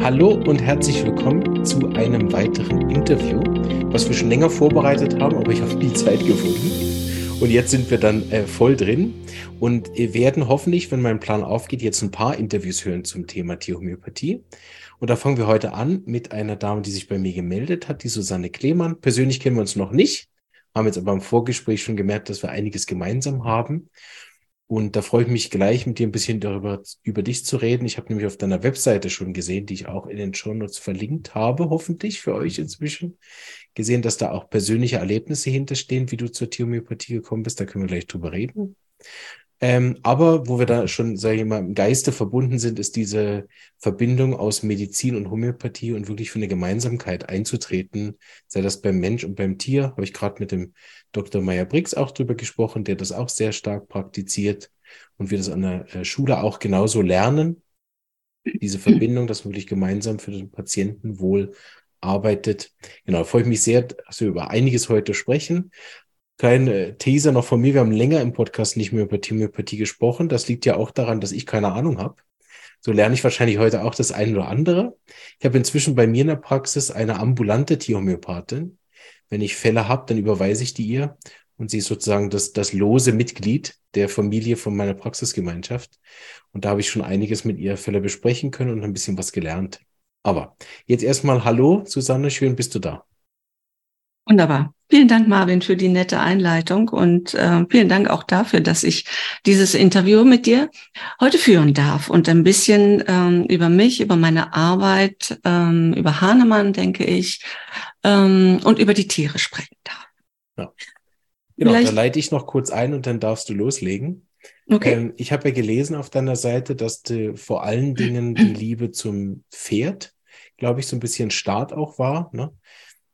Hallo und herzlich willkommen zu einem weiteren Interview, was wir schon länger vorbereitet haben, aber ich habe nie Zeit gefunden. Und jetzt sind wir dann äh, voll drin und werden hoffentlich, wenn mein Plan aufgeht, jetzt ein paar Interviews hören zum Thema Tierhomöopathie. Und da fangen wir heute an mit einer Dame, die sich bei mir gemeldet hat, die Susanne Klemann. Persönlich kennen wir uns noch nicht, haben jetzt aber im Vorgespräch schon gemerkt, dass wir einiges gemeinsam haben. Und da freue ich mich gleich, mit dir ein bisschen darüber über dich zu reden. Ich habe nämlich auf deiner Webseite schon gesehen, die ich auch in den Show Notes verlinkt habe, hoffentlich für euch inzwischen, gesehen, dass da auch persönliche Erlebnisse hinterstehen, wie du zur Tiermyopathie gekommen bist. Da können wir gleich drüber reden. Ähm, aber wo wir da schon, sage ich mal, im Geiste verbunden sind, ist diese Verbindung aus Medizin und Homöopathie und wirklich für eine Gemeinsamkeit einzutreten, sei das beim Mensch und beim Tier. Habe ich gerade mit dem Dr. Meyer-Briggs auch drüber gesprochen, der das auch sehr stark praktiziert und wir das an der äh, Schule auch genauso lernen. Diese Verbindung, dass man wirklich gemeinsam für den Patientenwohl arbeitet. Genau, freue ich mich sehr, dass wir über einiges heute sprechen. Kleine äh, Teaser noch von mir. Wir haben länger im Podcast nicht mehr über Homöopathie gesprochen. Das liegt ja auch daran, dass ich keine Ahnung habe. So lerne ich wahrscheinlich heute auch das eine oder andere. Ich habe inzwischen bei mir in der Praxis eine ambulante Tierhomöopathin. Wenn ich Fälle habe, dann überweise ich die ihr und sie ist sozusagen das, das lose Mitglied der Familie von meiner Praxisgemeinschaft. Und da habe ich schon einiges mit ihr Fälle besprechen können und ein bisschen was gelernt. Aber jetzt erstmal Hallo, Susanne, schön bist du da. Wunderbar. Vielen Dank, Marvin, für die nette Einleitung und äh, vielen Dank auch dafür, dass ich dieses Interview mit dir heute führen darf und ein bisschen ähm, über mich, über meine Arbeit, ähm, über Hahnemann, denke ich, ähm, und über die Tiere sprechen darf. Ja. Genau, Vielleicht... da leite ich noch kurz ein und dann darfst du loslegen. Okay. Ähm, ich habe ja gelesen auf deiner Seite, dass du vor allen Dingen die Liebe zum Pferd, glaube ich, so ein bisschen Start auch war. Ne?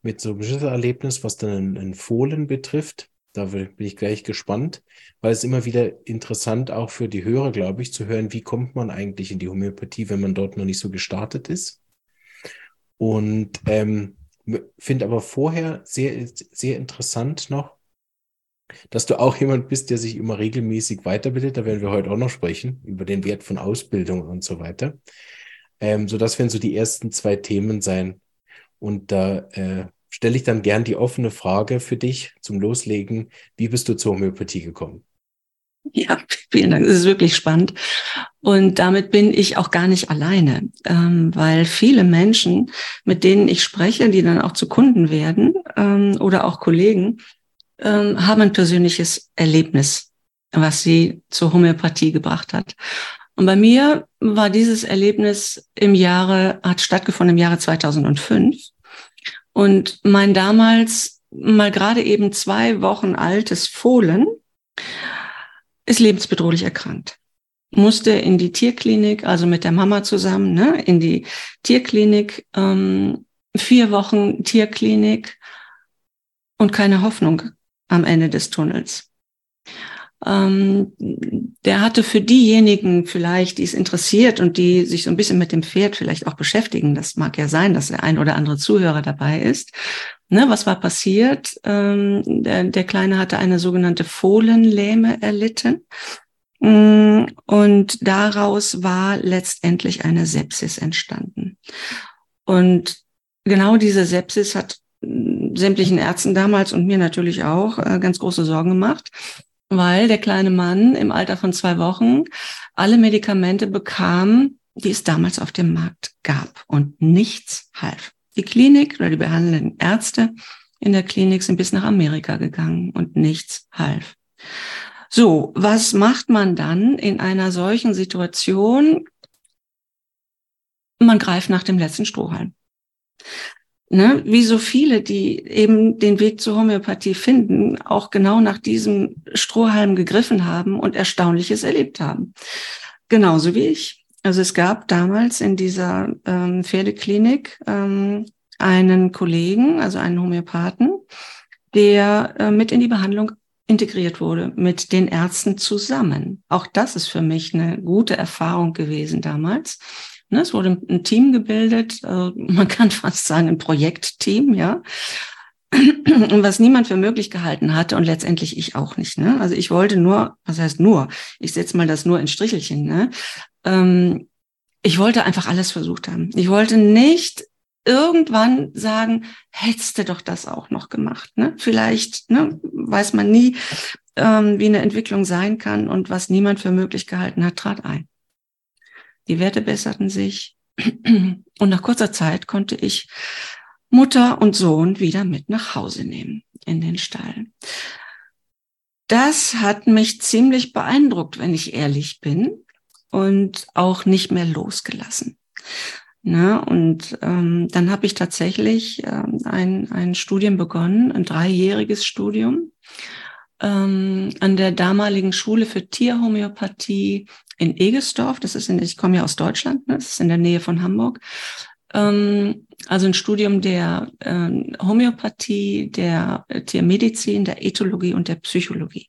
Mit so einem Schlüsselerlebnis, was dann ein Fohlen betrifft. Da bin ich gleich gespannt, weil es immer wieder interessant auch für die Hörer, glaube ich, zu hören, wie kommt man eigentlich in die Homöopathie, wenn man dort noch nicht so gestartet ist. Und ähm, finde aber vorher sehr, sehr interessant noch, dass du auch jemand bist, der sich immer regelmäßig weiterbildet. Da werden wir heute auch noch sprechen, über den Wert von Ausbildung und so weiter. Ähm, so das werden so die ersten zwei Themen sein. Und da äh, stelle ich dann gern die offene Frage für dich zum Loslegen. Wie bist du zur Homöopathie gekommen? Ja, vielen Dank. Das ist wirklich spannend. Und damit bin ich auch gar nicht alleine, ähm, weil viele Menschen, mit denen ich spreche, die dann auch zu Kunden werden ähm, oder auch Kollegen, ähm, haben ein persönliches Erlebnis, was sie zur Homöopathie gebracht hat. Und bei mir war dieses Erlebnis im Jahre, hat stattgefunden im Jahre 2005. Und mein damals mal gerade eben zwei Wochen altes Fohlen ist lebensbedrohlich erkrankt. Musste in die Tierklinik, also mit der Mama zusammen, ne, in die Tierklinik, ähm, vier Wochen Tierklinik und keine Hoffnung am Ende des Tunnels. Ähm, der hatte für diejenigen vielleicht, die es interessiert und die sich so ein bisschen mit dem Pferd vielleicht auch beschäftigen, das mag ja sein, dass der ein oder andere Zuhörer dabei ist. Ne, was war passiert? Ähm, der, der Kleine hatte eine sogenannte Fohlenlähme erlitten. Mm, und daraus war letztendlich eine Sepsis entstanden. Und genau diese Sepsis hat mm, sämtlichen Ärzten damals und mir natürlich auch äh, ganz große Sorgen gemacht weil der kleine Mann im Alter von zwei Wochen alle Medikamente bekam, die es damals auf dem Markt gab und nichts half. Die Klinik oder die behandelnden Ärzte in der Klinik sind bis nach Amerika gegangen und nichts half. So, was macht man dann in einer solchen Situation? Man greift nach dem letzten Strohhalm ne, wie so viele, die eben den Weg zur Homöopathie finden, auch genau nach diesem Strohhalm gegriffen haben und Erstaunliches erlebt haben. Genauso wie ich. Also es gab damals in dieser ähm, Pferdeklinik ähm, einen Kollegen, also einen Homöopathen, der äh, mit in die Behandlung integriert wurde mit den Ärzten zusammen. Auch das ist für mich eine gute Erfahrung gewesen damals. Ne, es wurde ein Team gebildet, äh, man kann fast sagen ein Projektteam, ja, was niemand für möglich gehalten hatte und letztendlich ich auch nicht. Ne? Also ich wollte nur, was heißt nur, ich setze mal das nur in Strichelchen, ne? Ähm, ich wollte einfach alles versucht haben. Ich wollte nicht irgendwann sagen, hättest du doch das auch noch gemacht. Ne? Vielleicht ne, weiß man nie, ähm, wie eine Entwicklung sein kann und was niemand für möglich gehalten hat, trat ein. Die Werte besserten sich und nach kurzer Zeit konnte ich Mutter und Sohn wieder mit nach Hause nehmen in den Stall. Das hat mich ziemlich beeindruckt, wenn ich ehrlich bin und auch nicht mehr losgelassen. Ne? Und ähm, dann habe ich tatsächlich ähm, ein, ein Studium begonnen, ein dreijähriges Studium ähm, an der damaligen Schule für Tierhomöopathie in Egesdorf. Das ist in, ich komme ja aus Deutschland, ne? das ist in der Nähe von Hamburg. Ähm, also ein Studium der äh, Homöopathie, der äh, Tiermedizin, der Ethologie und der Psychologie.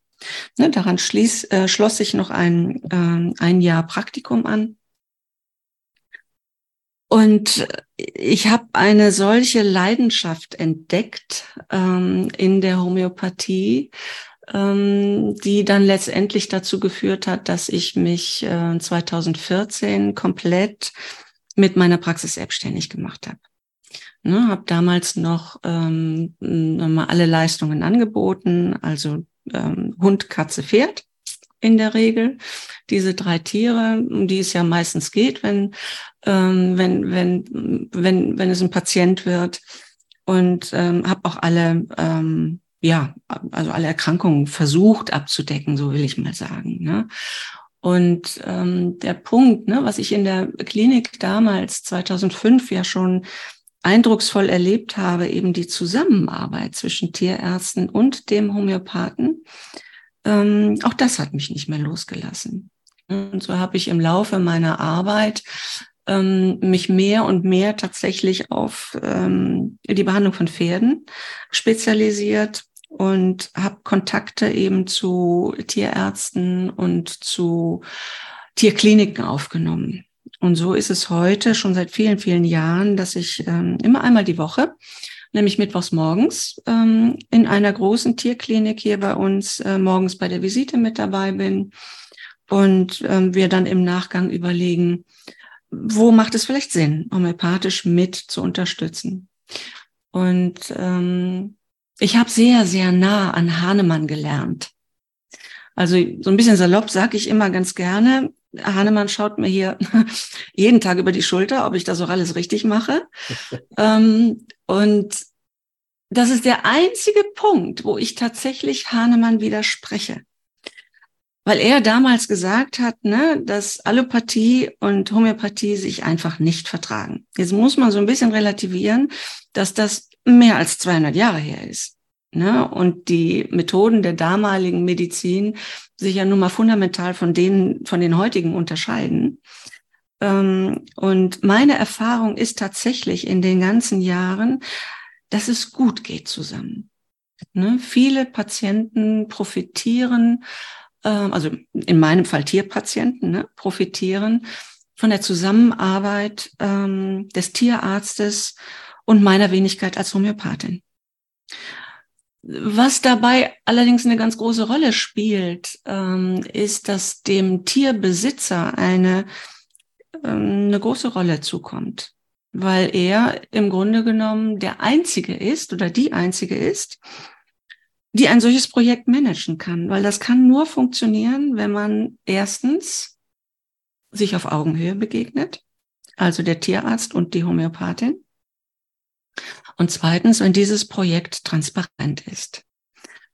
Ne, daran schließ, äh, schloss sich noch ein, äh, ein Jahr Praktikum an. Und ich habe eine solche Leidenschaft entdeckt ähm, in der Homöopathie, ähm, die dann letztendlich dazu geführt hat, dass ich mich äh, 2014 komplett mit meiner Praxis selbstständig gemacht habe. Ne, habe damals noch ähm, mal alle Leistungen angeboten, also ähm, Hund, Katze, Pferd in der Regel. Diese drei Tiere, um die es ja meistens geht, wenn, ähm, wenn, wenn, wenn, wenn es ein Patient wird. Und ähm, habe auch alle, ähm, ja, also alle Erkrankungen versucht abzudecken, so will ich mal sagen. Ne? Und ähm, der Punkt, ne, was ich in der Klinik damals 2005 ja schon eindrucksvoll erlebt habe, eben die Zusammenarbeit zwischen Tierärzten und dem Homöopathen, ähm, auch das hat mich nicht mehr losgelassen. Und so habe ich im Laufe meiner Arbeit ähm, mich mehr und mehr tatsächlich auf ähm, die Behandlung von Pferden spezialisiert und habe Kontakte eben zu Tierärzten und zu Tierkliniken aufgenommen. Und so ist es heute schon seit vielen, vielen Jahren, dass ich ähm, immer einmal die Woche, nämlich mittwochs morgens, ähm, in einer großen Tierklinik hier bei uns äh, morgens bei der Visite mit dabei bin und ähm, wir dann im Nachgang überlegen, wo macht es vielleicht Sinn, homöopathisch mit zu unterstützen. Und ähm, ich habe sehr, sehr nah an Hahnemann gelernt. Also so ein bisschen salopp sage ich immer ganz gerne, Hahnemann schaut mir hier jeden Tag über die Schulter, ob ich das auch alles richtig mache. ähm, und das ist der einzige Punkt, wo ich tatsächlich Hahnemann widerspreche. Weil er damals gesagt hat, ne, dass Allopathie und Homöopathie sich einfach nicht vertragen. Jetzt muss man so ein bisschen relativieren, dass das mehr als 200 Jahre her ist. Ne? Und die Methoden der damaligen Medizin sich ja nun mal fundamental von denen, von den heutigen unterscheiden. Ähm, und meine Erfahrung ist tatsächlich in den ganzen Jahren, dass es gut geht zusammen. Ne? Viele Patienten profitieren, ähm, also in meinem Fall Tierpatienten, ne, profitieren von der Zusammenarbeit ähm, des Tierarztes und meiner Wenigkeit als Homöopathin. Was dabei allerdings eine ganz große Rolle spielt, ähm, ist, dass dem Tierbesitzer eine, ähm, eine große Rolle zukommt, weil er im Grunde genommen der Einzige ist oder die Einzige ist, die ein solches Projekt managen kann, weil das kann nur funktionieren, wenn man erstens sich auf Augenhöhe begegnet, also der Tierarzt und die Homöopathin, und zweitens, wenn dieses Projekt transparent ist.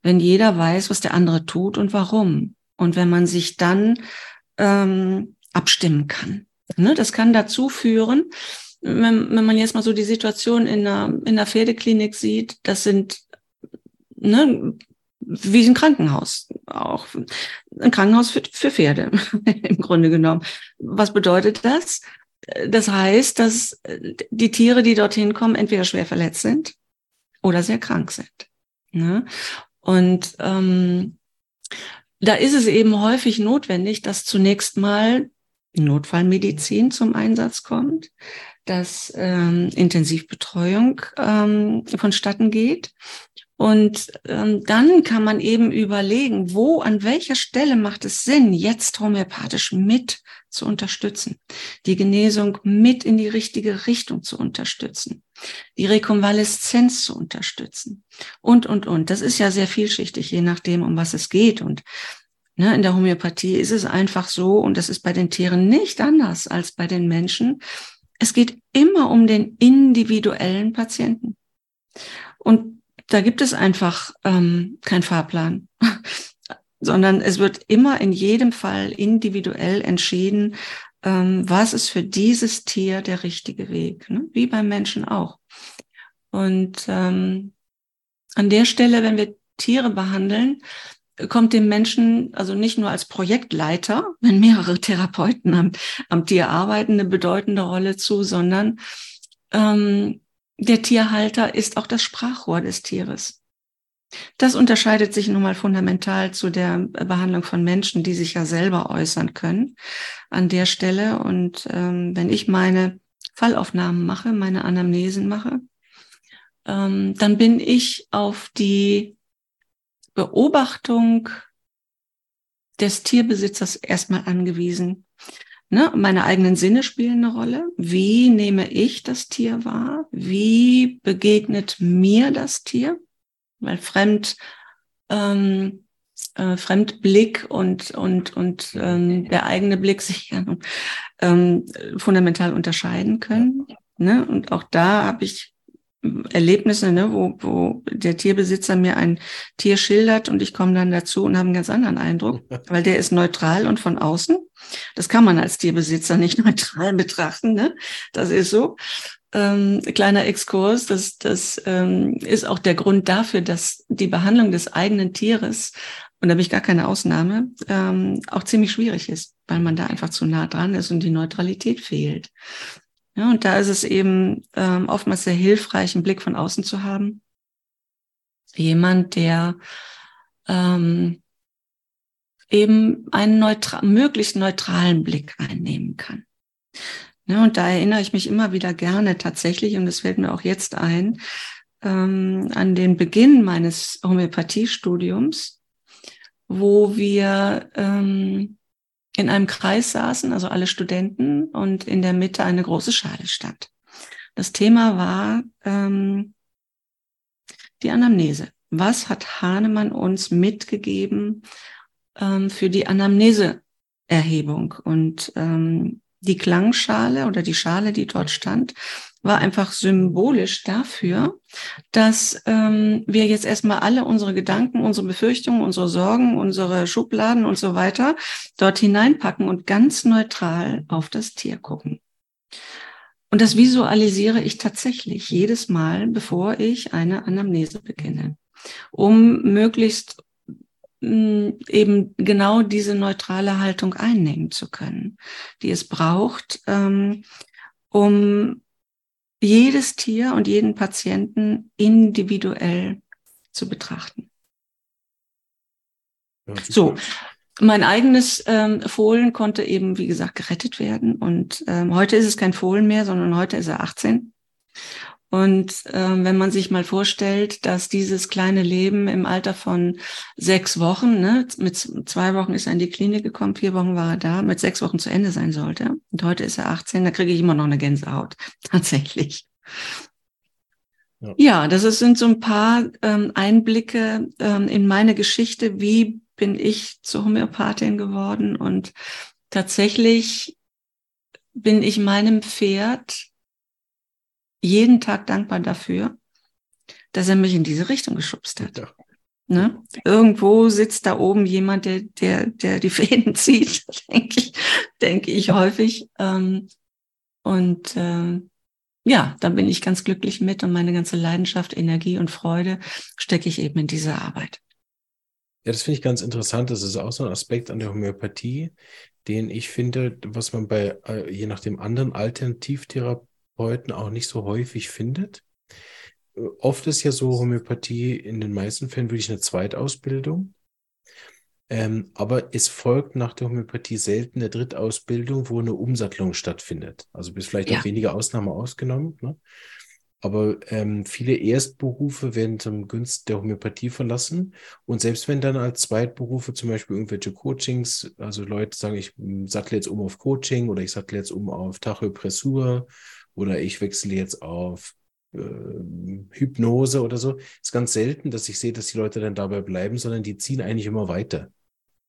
Wenn jeder weiß, was der andere tut und warum. Und wenn man sich dann ähm, abstimmen kann. Ne, das kann dazu führen, wenn, wenn man jetzt mal so die Situation in einer, in einer Pferdeklinik sieht, das sind ne, wie ein Krankenhaus, auch ein Krankenhaus für, für Pferde im Grunde genommen. Was bedeutet das? Das heißt, dass äh, die Tiere, die dorthin kommen, entweder schwer verletzt sind oder sehr krank sind. Ne? Und ähm, da ist es eben häufig notwendig, dass zunächst mal Notfallmedizin zum Einsatz kommt, dass ähm, Intensivbetreuung ähm, vonstatten geht Und ähm, dann kann man eben überlegen, wo, an welcher Stelle macht es Sinn, jetzt homöopathisch mit zu unterstützen, die Genesung mit in die richtige Richtung zu unterstützen, die Rekonvaleszenz zu unterstützen und, und, und. Das ist ja sehr vielschichtig, je nachdem, um was es geht. Und ne, in der Homöopathie ist es einfach so, und das ist bei den Tieren nicht anders als bei den Menschen. Es geht immer um den individuellen Patienten. Und da gibt es einfach ähm, keinen Fahrplan, sondern es wird immer in jedem Fall individuell entschieden, ähm, was ist für dieses Tier der richtige Weg, ne? wie beim Menschen auch. Und ähm, an der Stelle, wenn wir Tiere behandeln, kommt dem Menschen also nicht nur als Projektleiter, wenn mehrere Therapeuten am, am Tier arbeiten, eine bedeutende Rolle zu, sondern ähm, der Tierhalter ist auch das Sprachrohr des Tieres. Das unterscheidet sich nun mal fundamental zu der Behandlung von Menschen, die sich ja selber äußern können an der Stelle. Und ähm, wenn ich meine Fallaufnahmen mache, meine Anamnesen mache, ähm, dann bin ich auf die Beobachtung des Tierbesitzers erstmal angewiesen. Ne, meine eigenen Sinne spielen eine Rolle. Wie nehme ich das Tier wahr? Wie begegnet mir das Tier? Weil fremd, ähm, äh, Fremdblick und, und, und ähm, der eigene Blick sich ähm, fundamental unterscheiden können. Ne? Und auch da habe ich Erlebnisse, ne, wo, wo der Tierbesitzer mir ein Tier schildert und ich komme dann dazu und habe einen ganz anderen Eindruck, weil der ist neutral und von außen. Das kann man als Tierbesitzer nicht neutral betrachten, ne? Das ist so. Ähm, kleiner Exkurs, das, das ähm, ist auch der Grund dafür, dass die Behandlung des eigenen Tieres, und da habe ich gar keine Ausnahme, ähm, auch ziemlich schwierig ist, weil man da einfach zu nah dran ist und die Neutralität fehlt. Ja, und da ist es eben ähm, oftmals sehr hilfreich, einen Blick von außen zu haben. Jemand, der ähm, eben einen neutral, möglichst neutralen Blick einnehmen kann. Ja, und da erinnere ich mich immer wieder gerne tatsächlich, und das fällt mir auch jetzt ein, ähm, an den Beginn meines Homöopathiestudiums, wo wir ähm, in einem Kreis saßen, also alle Studenten, und in der Mitte eine große Schale stand. Das Thema war ähm, die Anamnese. Was hat Hahnemann uns mitgegeben ähm, für die Anamneseerhebung? Und ähm, die Klangschale oder die Schale, die dort stand, war einfach symbolisch dafür, dass ähm, wir jetzt erstmal alle unsere Gedanken, unsere Befürchtungen, unsere Sorgen, unsere Schubladen und so weiter dort hineinpacken und ganz neutral auf das Tier gucken. Und das visualisiere ich tatsächlich jedes Mal, bevor ich eine Anamnese beginne, um möglichst eben genau diese neutrale Haltung einnehmen zu können, die es braucht, ähm, um jedes Tier und jeden Patienten individuell zu betrachten. Ja, so, mein eigenes ähm, Fohlen konnte eben, wie gesagt, gerettet werden. Und ähm, heute ist es kein Fohlen mehr, sondern heute ist er 18. Und ähm, wenn man sich mal vorstellt, dass dieses kleine Leben im Alter von sechs Wochen, ne, mit zwei Wochen ist er in die Klinik gekommen, vier Wochen war er da, mit sechs Wochen zu Ende sein sollte. Und heute ist er 18, da kriege ich immer noch eine Gänsehaut. Tatsächlich. Ja, ja das ist, sind so ein paar ähm, Einblicke ähm, in meine Geschichte. Wie bin ich zur Homöopathin geworden? Und tatsächlich bin ich meinem Pferd jeden Tag dankbar dafür, dass er mich in diese Richtung geschubst hat. Ja. Ne? Irgendwo sitzt da oben jemand, der, der, der die Fäden zieht, denke ich, denke ich häufig. Ähm, und äh, ja, da bin ich ganz glücklich mit und meine ganze Leidenschaft, Energie und Freude stecke ich eben in diese Arbeit. Ja, das finde ich ganz interessant. Das ist auch so ein Aspekt an der Homöopathie, den ich finde, was man bei äh, je nachdem anderen Alternativtherapeuten Therapeuten auch nicht so häufig findet. Oft ist ja so Homöopathie in den meisten Fällen wirklich eine Zweitausbildung. Ähm, aber es folgt nach der Homöopathie selten eine Drittausbildung, wo eine Umsattlung stattfindet. Also bis vielleicht ja. auch wenige Ausnahmen ausgenommen. Ne? Aber ähm, viele Erstberufe werden zum Günst der Homöopathie verlassen. Und selbst wenn dann als Zweitberufe zum Beispiel irgendwelche Coachings, also Leute sagen, ich sattle jetzt um auf Coaching oder ich sattle jetzt um auf Tachypressur oder ich wechsle jetzt auf äh, Hypnose oder so, ist ganz selten, dass ich sehe, dass die Leute dann dabei bleiben, sondern die ziehen eigentlich immer weiter.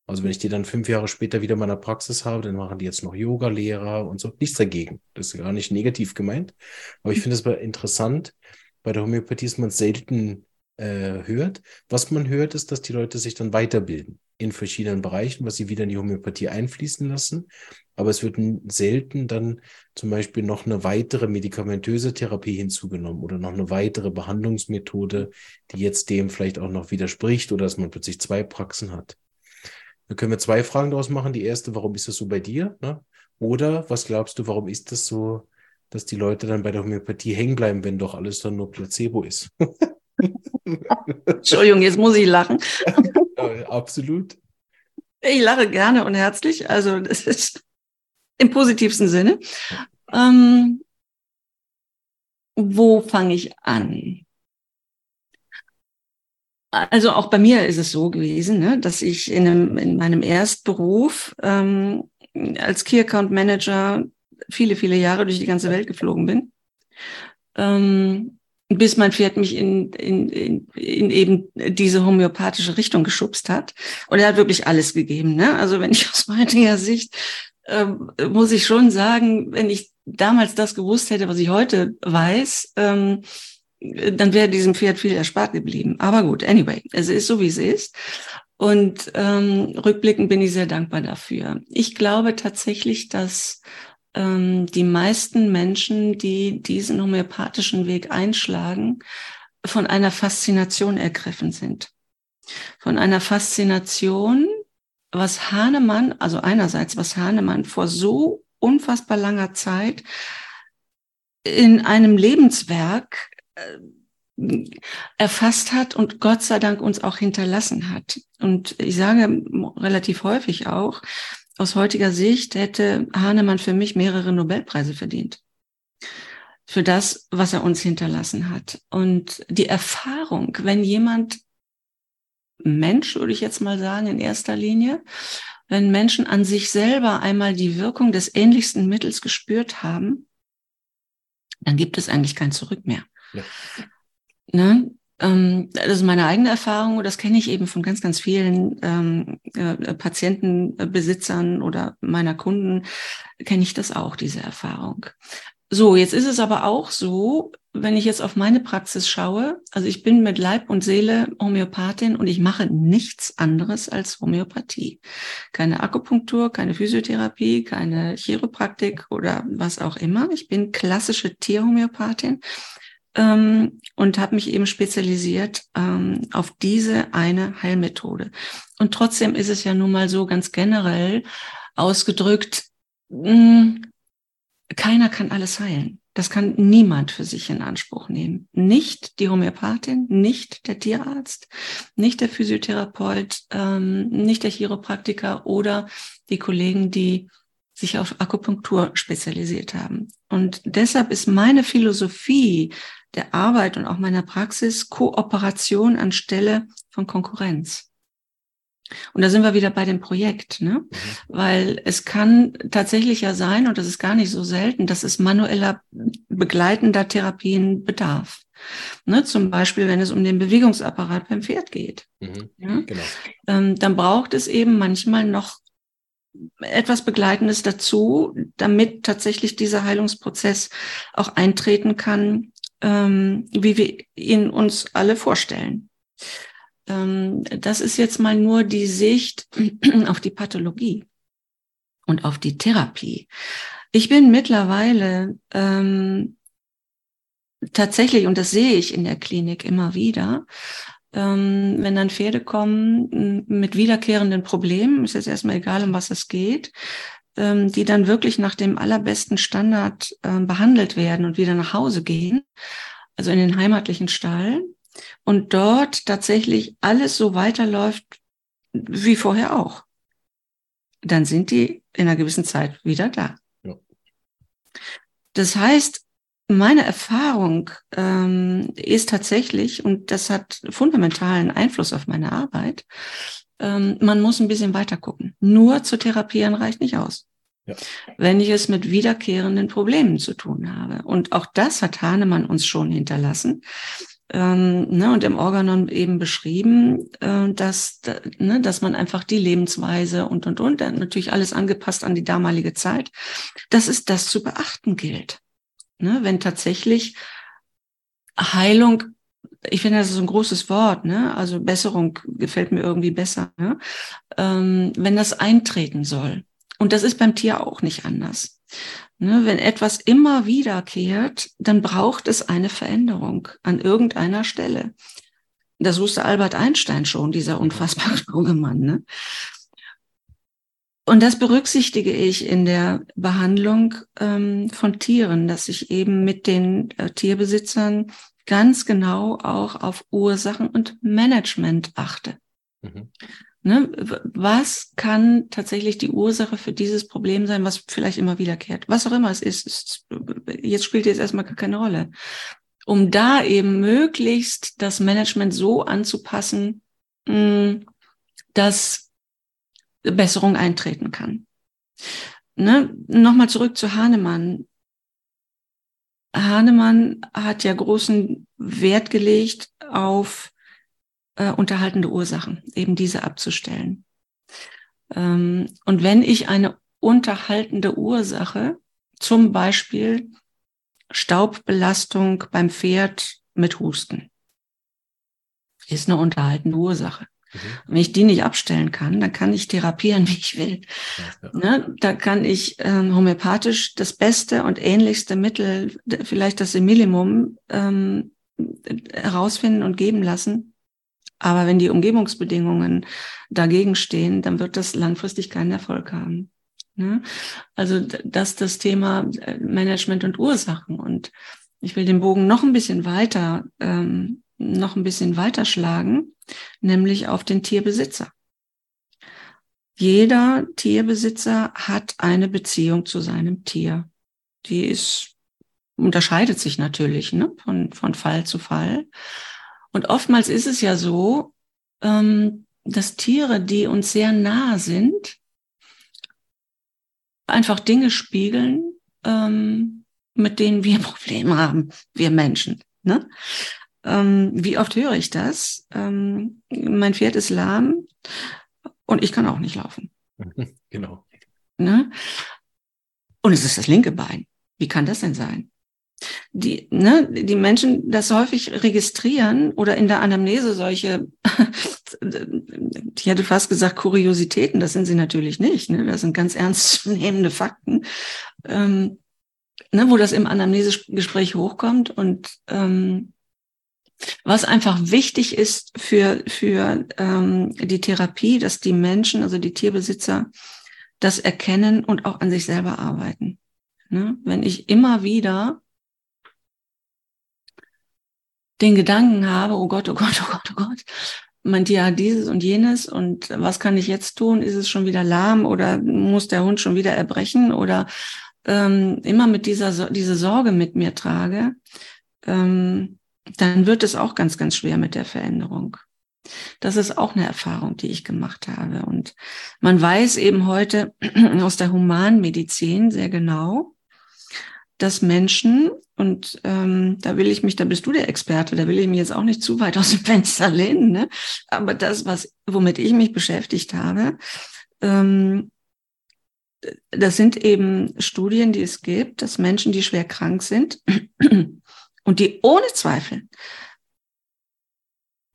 Also wenn ich die dann fünf Jahre später wieder in meiner Praxis habe, dann machen die jetzt noch Yoga-Lehrer und so. Nichts dagegen. Das ist gar nicht negativ gemeint. Aber ich finde es interessant. Bei der Homöopathie ist man selten äh, hört. Was man hört, ist, dass die Leute sich dann weiterbilden in verschiedenen Bereichen, was sie wieder in die Homöopathie einfließen lassen. Aber es wird selten dann zum Beispiel noch eine weitere medikamentöse Therapie hinzugenommen oder noch eine weitere Behandlungsmethode, die jetzt dem vielleicht auch noch widerspricht oder dass man plötzlich zwei Praxen hat. Da können wir zwei Fragen daraus machen. Die erste, warum ist das so bei dir? Ne? Oder was glaubst du, warum ist das so, dass die Leute dann bei der Homöopathie hängen bleiben, wenn doch alles dann nur Placebo ist? Entschuldigung, jetzt muss ich lachen. Ja, absolut. Ich lache gerne und herzlich. Also das ist im positivsten Sinne. Ähm, wo fange ich an? Also auch bei mir ist es so gewesen, ne, dass ich in, einem, in meinem Erstberuf ähm, als Key Account Manager viele, viele Jahre durch die ganze Welt geflogen bin. Ähm, bis mein Pferd mich in, in, in, in eben diese homöopathische Richtung geschubst hat. Und er hat wirklich alles gegeben. Ne? Also wenn ich aus meiner Sicht, ähm, muss ich schon sagen, wenn ich damals das gewusst hätte, was ich heute weiß, ähm, dann wäre diesem Pferd viel erspart geblieben. Aber gut, anyway, es ist so, wie es ist. Und ähm, rückblickend bin ich sehr dankbar dafür. Ich glaube tatsächlich, dass ähm, die meisten Menschen, die diesen homöopathischen Weg einschlagen, von einer Faszination ergriffen sind. Von einer Faszination, was Hahnemann, also einerseits, was Hahnemann vor so unfassbar langer Zeit in einem Lebenswerk äh, erfasst hat und Gott sei Dank uns auch hinterlassen hat. Und ich sage relativ häufig auch, aus heutiger Sicht hätte Hahnemann für mich mehrere Nobelpreise verdient. Für das, was er uns hinterlassen hat. Und die Erfahrung, wenn jemand Mensch, würde ich jetzt mal sagen, in erster Linie, wenn Menschen an sich selber einmal die Wirkung des ähnlichsten Mittels gespürt haben, dann gibt es eigentlich kein Zurück mehr. Ja. Ne? Ähm, das ist meine eigene Erfahrung und das kenne ich eben von ganz, ganz vielen ähm, äh, Patientenbesitzern oder meiner Kunden, kenne ich das auch, diese Erfahrung. So, jetzt ist es aber auch so, wenn ich jetzt auf meine Praxis schaue, also ich bin mit Leib und Seele Homöopathin und ich mache nichts anderes als Homöopathie. Keine Akupunktur, keine Physiotherapie, keine Chiropraktik oder was auch immer. Ich bin klassische Tierhomöopathin ähm, und habe mich eben spezialisiert ähm, auf diese eine Heilmethode. Und trotzdem ist es ja nun mal so ganz generell ausgedrückt, mh, hm, keiner kann alles heilen. Das kann niemand für sich in Anspruch nehmen. Nicht die Homöopathin, nicht der Tierarzt, nicht der Physiotherapeut, ähm, nicht der Chiropraktiker oder die Kollegen, die sich auf Akupunktur spezialisiert haben. Und deshalb ist meine Philosophie der Arbeit und auch meiner Praxis Kooperation anstelle von Konkurrenz. Und da sind wir wieder bei dem Projekt, ne? Mhm. Weil es kann tatsächlich ja sein, und das ist gar nicht so selten, dass es manueller begleitender Therapien bedarf. Ne? Zum Beispiel, wenn es um den Bewegungsapparat beim Pferd geht. Mhm. Ja? Genau. Ähm, dann braucht es eben manchmal noch etwas Begleitendes dazu, damit tatsächlich dieser Heilungsprozess auch eintreten kann, ähm, wie wir ihn uns alle vorstellen. Ähm, das ist jetzt mal nur die Sicht auf die Pathologie und auf die Therapie. Ich bin mittlerweile ähm, tatsächlich, und das sehe ich in der Klinik immer wieder, ähm, wenn dann Pferde kommen mit wiederkehrenden Problemen, ist jetzt erstmal egal, um was es geht, ähm, die dann wirklich nach dem allerbesten Standard äh, behandelt werden und wieder nach Hause gehen, also in den heimatlichen Stall, und dort tatsächlich alles so weiterläuft wie vorher auch, dann sind die in einer gewissen Zeit wieder da. Ja. Das heißt, meine Erfahrung ähm, ist tatsächlich, und das hat fundamentalen Einfluss auf meine Arbeit, ähm, man muss ein bisschen weiter gucken. Nur zu therapieren reicht nicht aus. Ja. Wenn ich es mit wiederkehrenden Problemen zu tun habe. Und auch das hat Hahnemann uns schon hinterlassen. Ähm, ne, und im Organon eben beschrieben, äh, dass, ne, dass man einfach die Lebensweise und, und, und, natürlich alles angepasst an die damalige Zeit, dass es das zu beachten gilt. Ne, wenn tatsächlich Heilung ich finde, das ist ein großes Wort, ne? Also Besserung gefällt mir irgendwie besser, ne? Ähm, wenn das eintreten soll. Und das ist beim Tier auch nicht anders. Ne? Wenn etwas immer wiederkehrt, dann braucht es eine Veränderung an irgendeiner Stelle. Das wusste Albert Einstein schon, dieser unfassbar kluge Mann. Ne? Und das berücksichtige ich in der Behandlung ähm, von Tieren, dass ich eben mit den äh, Tierbesitzern ganz genau auch auf Ursachen und Management achte. Mhm. Ne? Was kann tatsächlich die Ursache für dieses Problem sein, was vielleicht immer wiederkehrt? Was auch immer es ist, ist jetzt spielt jetzt erstmal keine Rolle. Um da eben möglichst das Management so anzupassen, hm, dass Besserung eintreten kann. Ne? Nochmal zurück zu Hahnemann. Hahnemann hat ja großen Wert gelegt auf äh, unterhaltende Ursachen, eben diese abzustellen. Ähm, und wenn ich eine unterhaltende Ursache, zum Beispiel Staubbelastung beim Pferd mit Husten, ist eine unterhaltende Ursache. Mhm. Wenn ich die nicht abstellen kann, dann kann ich therapieren, wie ich will. Ja. Ne? Da kann ich ähm, homöopathisch das beste und ähnlichste Mittel, vielleicht das Minimum, ähm, herausfinden und geben lassen. Aber wenn die Umgebungsbedingungen dagegen stehen, dann wird das langfristig keinen Erfolg haben. Ne? Also das das Thema äh, Management und Ursachen. Und ich will den Bogen noch ein bisschen weiter ähm, noch ein bisschen weiterschlagen, nämlich auf den Tierbesitzer. Jeder Tierbesitzer hat eine Beziehung zu seinem Tier. Die ist, unterscheidet sich natürlich ne, von, von Fall zu Fall. Und oftmals ist es ja so, ähm, dass Tiere, die uns sehr nahe sind, einfach Dinge spiegeln, ähm, mit denen wir Probleme haben, wir Menschen. Ne? Ähm, wie oft höre ich das? Mein Pferd ist lahm und ich kann auch nicht laufen. Genau. Ne? Und es ist das linke Bein. Wie kann das denn sein? Die, ne, die Menschen das häufig registrieren oder in der Anamnese solche, ich hätte fast gesagt Kuriositäten, das sind sie natürlich nicht. Ne? Das sind ganz ernstzunehmende Fakten, ähm, ne, wo das im Anamnesegespräch hochkommt und ähm, was einfach wichtig ist für, für ähm, die Therapie, dass die Menschen, also die Tierbesitzer, das erkennen und auch an sich selber arbeiten. Ne? Wenn ich immer wieder den Gedanken habe, oh Gott, oh Gott, oh Gott, oh Gott, mein Tier hat dieses und jenes und was kann ich jetzt tun? Ist es schon wieder lahm oder muss der Hund schon wieder erbrechen oder ähm, immer mit dieser diese Sorge mit mir trage, ähm, dann wird es auch ganz, ganz schwer mit der Veränderung. Das ist auch eine Erfahrung, die ich gemacht habe. Und man weiß eben heute aus der Humanmedizin sehr genau, dass Menschen, und ähm, da will ich mich, da bist du der Experte, da will ich mich jetzt auch nicht zu weit aus dem Fenster lehnen, ne? aber das, was, womit ich mich beschäftigt habe, ähm, das sind eben Studien, die es gibt, dass Menschen, die schwer krank sind, und die ohne Zweifel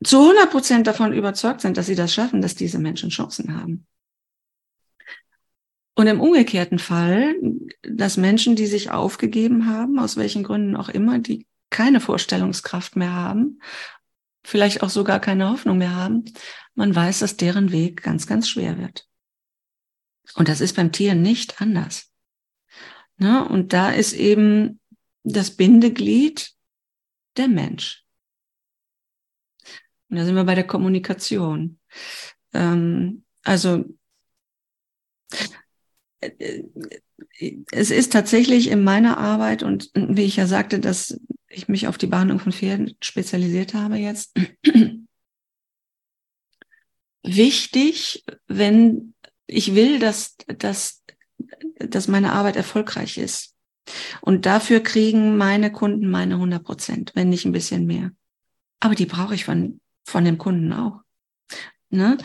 zu 100 Prozent davon überzeugt sind, dass sie das schaffen, dass diese Menschen Chancen haben. Und im umgekehrten Fall, dass Menschen, die sich aufgegeben haben, aus welchen Gründen auch immer, die keine Vorstellungskraft mehr haben, vielleicht auch sogar keine Hoffnung mehr haben, man weiß, dass deren Weg ganz, ganz schwer wird. Und das ist beim Tier nicht anders. Ne? Und da ist eben das Bindeglied der Mensch. Und da sind wir bei der Kommunikation. Ähm, also es ist tatsächlich in meiner Arbeit und wie ich ja sagte, dass ich mich auf die Behandlung von Pferden spezialisiert habe jetzt, wichtig, wenn ich will, dass, dass, dass meine Arbeit erfolgreich ist. Und dafür kriegen meine Kunden meine 100 Prozent, wenn nicht ein bisschen mehr. Aber die brauche ich von, von dem Kunden auch. Ne?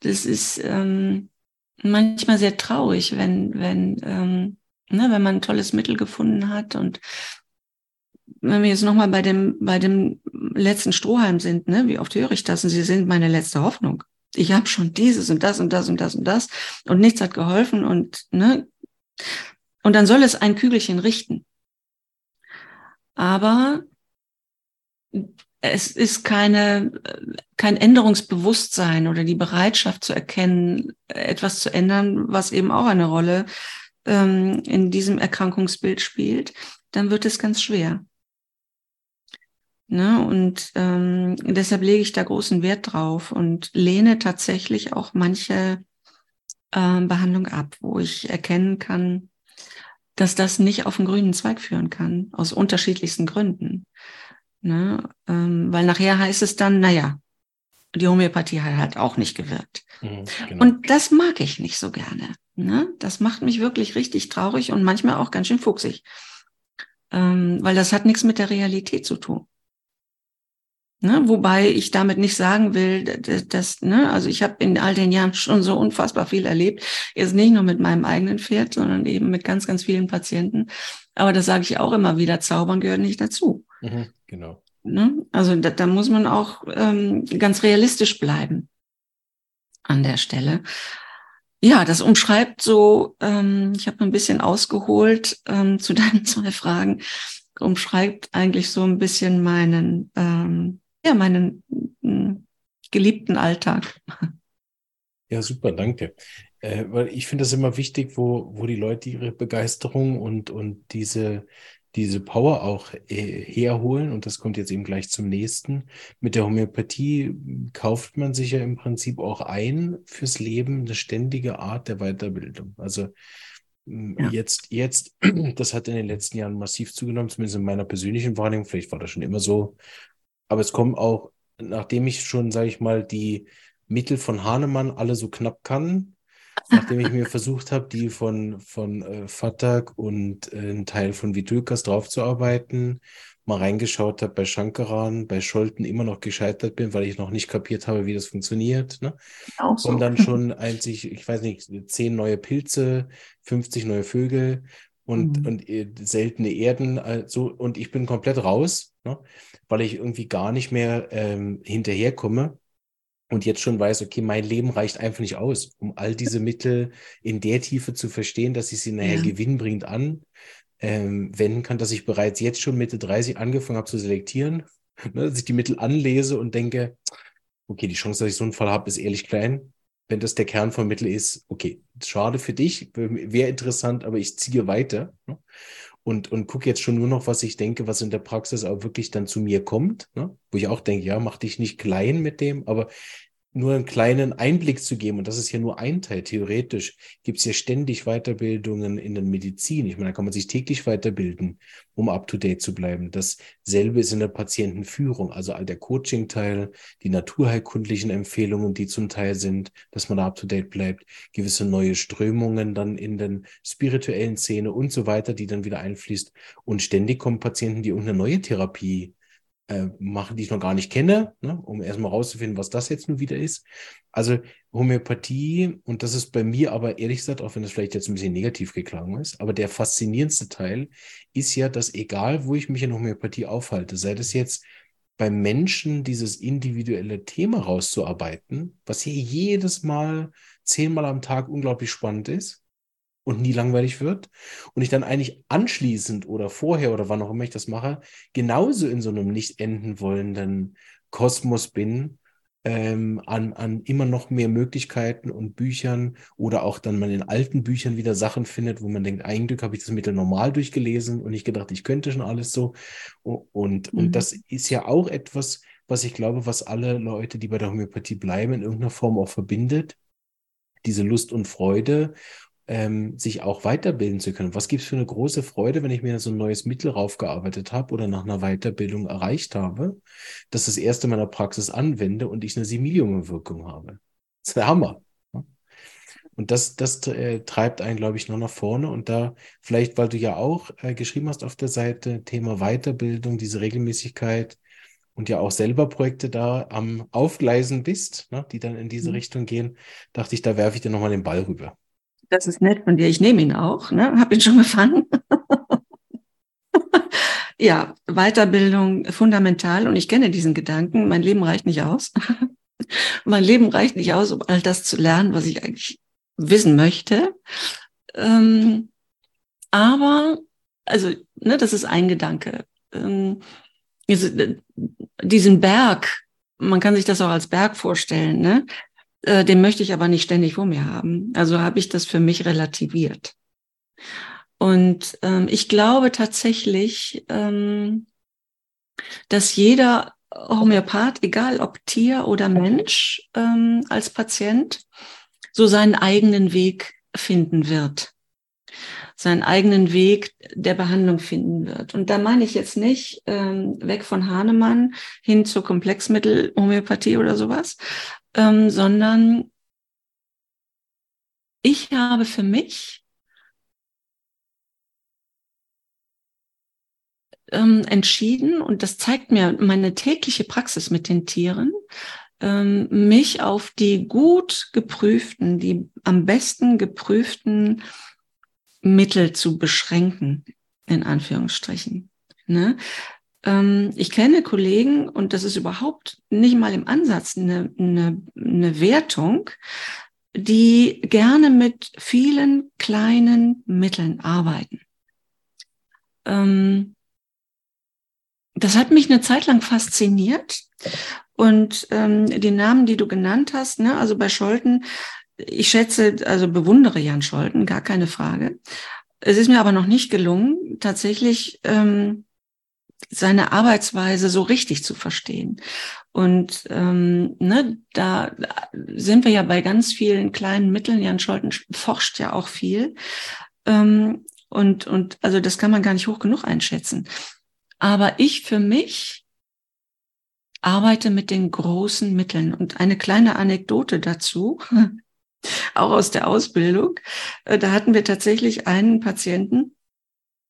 Das ist ähm, manchmal sehr traurig, wenn, wenn, ähm, ne, wenn man ein tolles Mittel gefunden hat und wenn wir jetzt nochmal bei dem, bei dem letzten Strohhalm sind, ne, wie oft höre ich das? Und sie sind meine letzte Hoffnung. Ich habe schon dieses und das und das und das und das und nichts hat geholfen und ne, und dann soll es ein Kügelchen richten. Aber es ist keine, kein Änderungsbewusstsein oder die Bereitschaft zu erkennen, etwas zu ändern, was eben auch eine Rolle ähm, in diesem Erkrankungsbild spielt, dann wird es ganz schwer. Ne? Und ähm, deshalb lege ich da großen Wert drauf und lehne tatsächlich auch manche äh, Behandlung ab, wo ich erkennen kann, dass das nicht auf den grünen Zweig führen kann, aus unterschiedlichsten Gründen. Ne? Ähm, weil nachher heißt es dann, naja, die Homöopathie hat halt auch nicht gewirkt. Mhm, genau. Und das mag ich nicht so gerne. Ne? Das macht mich wirklich richtig traurig und manchmal auch ganz schön fuchsig. Ähm, weil das hat nichts mit der Realität zu tun. Ne, wobei ich damit nicht sagen will, dass, dass ne, also ich habe in all den Jahren schon so unfassbar viel erlebt. Jetzt nicht nur mit meinem eigenen Pferd, sondern eben mit ganz, ganz vielen Patienten. Aber das sage ich auch immer wieder, Zaubern gehört nicht dazu. Mhm, genau. Ne? Also da, da, muss man auch ähm, ganz realistisch bleiben an der Stelle. Ja, das umschreibt so, ähm, ich habe ein bisschen ausgeholt ähm, zu deinen zwei Fragen, umschreibt eigentlich so ein bisschen meinen ähm, ja, meinen äh, geliebten Alltag. Ja, super, danke. Äh, weil ich finde das immer wichtig, wo, wo die Leute ihre Begeisterung und, und diese, diese Power auch äh, herholen. Und das kommt jetzt eben gleich zum nächsten. Mit der Homöopathie kauft man sich ja im Prinzip auch ein fürs Leben eine ständige Art der Weiterbildung. Also ja. jetzt, jetzt, das hat in den letzten Jahren massiv zugenommen, zumindest in meiner persönlichen Wahrnehmung. Vielleicht war das schon immer so, aber es kommen auch, nachdem ich schon, sage ich mal, die Mittel von Hahnemann alle so knapp kann, nachdem ich mir versucht habe, die von, von äh, Fatak und äh, einen Teil von Vitulkas draufzuarbeiten, mal reingeschaut habe bei Shankaran, bei Scholten immer noch gescheitert bin, weil ich noch nicht kapiert habe, wie das funktioniert. Ne? Auch so. Und dann schon einzig, ich weiß nicht, zehn neue Pilze, 50 neue Vögel und, mhm. und äh, seltene Erden. Also, und ich bin komplett raus, ne? weil ich irgendwie gar nicht mehr ähm, hinterherkomme und jetzt schon weiß, okay, mein Leben reicht einfach nicht aus, um all diese Mittel in der Tiefe zu verstehen, dass ich sie nachher ja. gewinnbringend an ähm, wenden kann, dass ich bereits jetzt schon Mitte 30 angefangen habe zu selektieren, ne? dass ich die Mittel anlese und denke, okay, die Chance, dass ich so einen Fall habe, ist ehrlich klein wenn das der Kern vom Mittel ist, okay, schade für dich, wäre interessant, aber ich ziehe weiter ne? Und, und gucke jetzt schon nur noch, was ich denke, was in der Praxis auch wirklich dann zu mir kommt, ne? wo ich auch denke, ja, mach dich nicht klein mit dem, aber nur einen kleinen Einblick zu geben, und das ist ja nur ein Teil, theoretisch gibt es ja ständig Weiterbildungen in der Medizin. Ich meine, da kann man sich täglich weiterbilden, um up-to-date zu bleiben. Dasselbe ist in der Patientenführung, also all der Coaching-Teil, die naturheilkundlichen Empfehlungen, die zum Teil sind, dass man da up-to-date bleibt, gewisse neue Strömungen dann in den spirituellen Szene und so weiter, die dann wieder einfließt. Und ständig kommen Patienten, die irgendeine neue Therapie äh, machen, die ich noch gar nicht kenne, ne, um erstmal rauszufinden, was das jetzt nun wieder ist. Also Homöopathie, und das ist bei mir aber ehrlich gesagt, auch wenn das vielleicht jetzt ein bisschen negativ geklungen ist, aber der faszinierendste Teil ist ja, dass egal, wo ich mich in Homöopathie aufhalte, sei das jetzt beim Menschen dieses individuelle Thema rauszuarbeiten, was hier jedes Mal zehnmal am Tag unglaublich spannend ist, und nie langweilig wird und ich dann eigentlich anschließend oder vorher oder wann auch immer ich das mache, genauso in so einem nicht enden wollenden Kosmos bin, ähm, an, an immer noch mehr Möglichkeiten und Büchern oder auch dann man in alten Büchern wieder Sachen findet, wo man denkt, ein Glück habe ich das Mittel normal durchgelesen und ich gedacht, ich könnte schon alles so. Und, und, mhm. und das ist ja auch etwas, was ich glaube, was alle Leute, die bei der Homöopathie bleiben, in irgendeiner Form auch verbindet. Diese Lust und Freude ähm, sich auch weiterbilden zu können. Was gibt es für eine große Freude, wenn ich mir so ein neues Mittel raufgearbeitet habe oder nach einer Weiterbildung erreicht habe, dass das erste meiner Praxis anwende und ich eine Similium-Wirkung habe. Das ist der Hammer. Und das, das äh, treibt einen, glaube ich, noch nach vorne. Und da vielleicht, weil du ja auch äh, geschrieben hast auf der Seite, Thema Weiterbildung, diese Regelmäßigkeit und ja auch selber Projekte da am Aufgleisen bist, ne, die dann in diese mhm. Richtung gehen, dachte ich, da werfe ich dir nochmal den Ball rüber. Das ist nett von dir. Ich nehme ihn auch, ne? Hab ihn schon gefangen. ja, Weiterbildung fundamental und ich kenne diesen Gedanken. Mein Leben reicht nicht aus. mein Leben reicht nicht aus, um all das zu lernen, was ich eigentlich wissen möchte. Ähm, aber, also, ne, das ist ein Gedanke. Ähm, diesen Berg, man kann sich das auch als Berg vorstellen, ne? Äh, den möchte ich aber nicht ständig vor mir haben. Also habe ich das für mich relativiert. Und ähm, ich glaube tatsächlich, ähm, dass jeder Homöopath, egal ob Tier oder Mensch, ähm, als Patient, so seinen eigenen Weg finden wird. Seinen eigenen Weg der Behandlung finden wird. Und da meine ich jetzt nicht ähm, weg von Hahnemann hin zur Komplexmittel-Homöopathie oder sowas, ähm, sondern ich habe für mich ähm, entschieden, und das zeigt mir meine tägliche Praxis mit den Tieren, ähm, mich auf die gut geprüften, die am besten geprüften Mittel zu beschränken, in Anführungsstrichen. Ne? Ähm, ich kenne Kollegen, und das ist überhaupt nicht mal im Ansatz eine, eine, eine Wertung, die gerne mit vielen kleinen Mitteln arbeiten. Ähm, das hat mich eine Zeit lang fasziniert. Und ähm, die Namen, die du genannt hast, ne, also bei Scholten, ich schätze, also bewundere Jan Scholten, gar keine Frage. Es ist mir aber noch nicht gelungen, tatsächlich ähm, seine Arbeitsweise so richtig zu verstehen. Und ähm, ne, da sind wir ja bei ganz vielen kleinen Mitteln. Jan Scholten forscht ja auch viel. Ähm, und, und also das kann man gar nicht hoch genug einschätzen. Aber ich für mich arbeite mit den großen Mitteln. Und eine kleine Anekdote dazu, auch aus der Ausbildung. Äh, da hatten wir tatsächlich einen Patienten,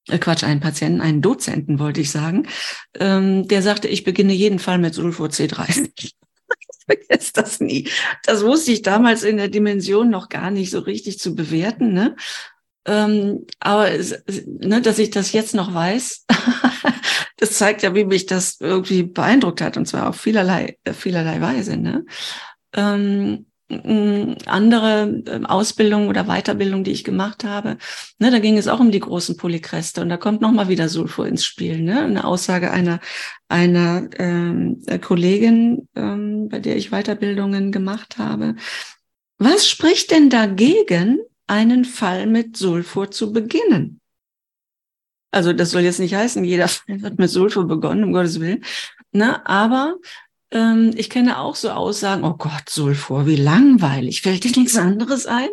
äh, Quatsch, einen Patienten, einen Dozenten wollte ich sagen, ähm, der sagte, ich beginne jeden Fall mit Sulfur C30. ich vergesse das nie. Das wusste ich damals in der Dimension noch gar nicht so richtig zu bewerten. Ne? Ähm, aber ne, dass ich das jetzt noch weiß, das zeigt ja, wie mich das irgendwie beeindruckt hat und zwar auf vielerlei, vielerlei Weise. Ne? Ähm, andere ähm, Ausbildung oder Weiterbildung, die ich gemacht habe, ne, da ging es auch um die großen Polykreste und da kommt nochmal wieder Sulfur ins Spiel. Ne? Eine Aussage einer, einer ähm, Kollegin, ähm, bei der ich Weiterbildungen gemacht habe. Was spricht denn dagegen, einen Fall mit Sulfur zu beginnen? Also das soll jetzt nicht heißen, jeder Fall wird mit Sulfur begonnen, um Gottes Willen. Ne? Aber ähm, ich kenne auch so Aussagen, oh Gott, Sulfur, wie langweilig, fällt dir nichts anderes ein?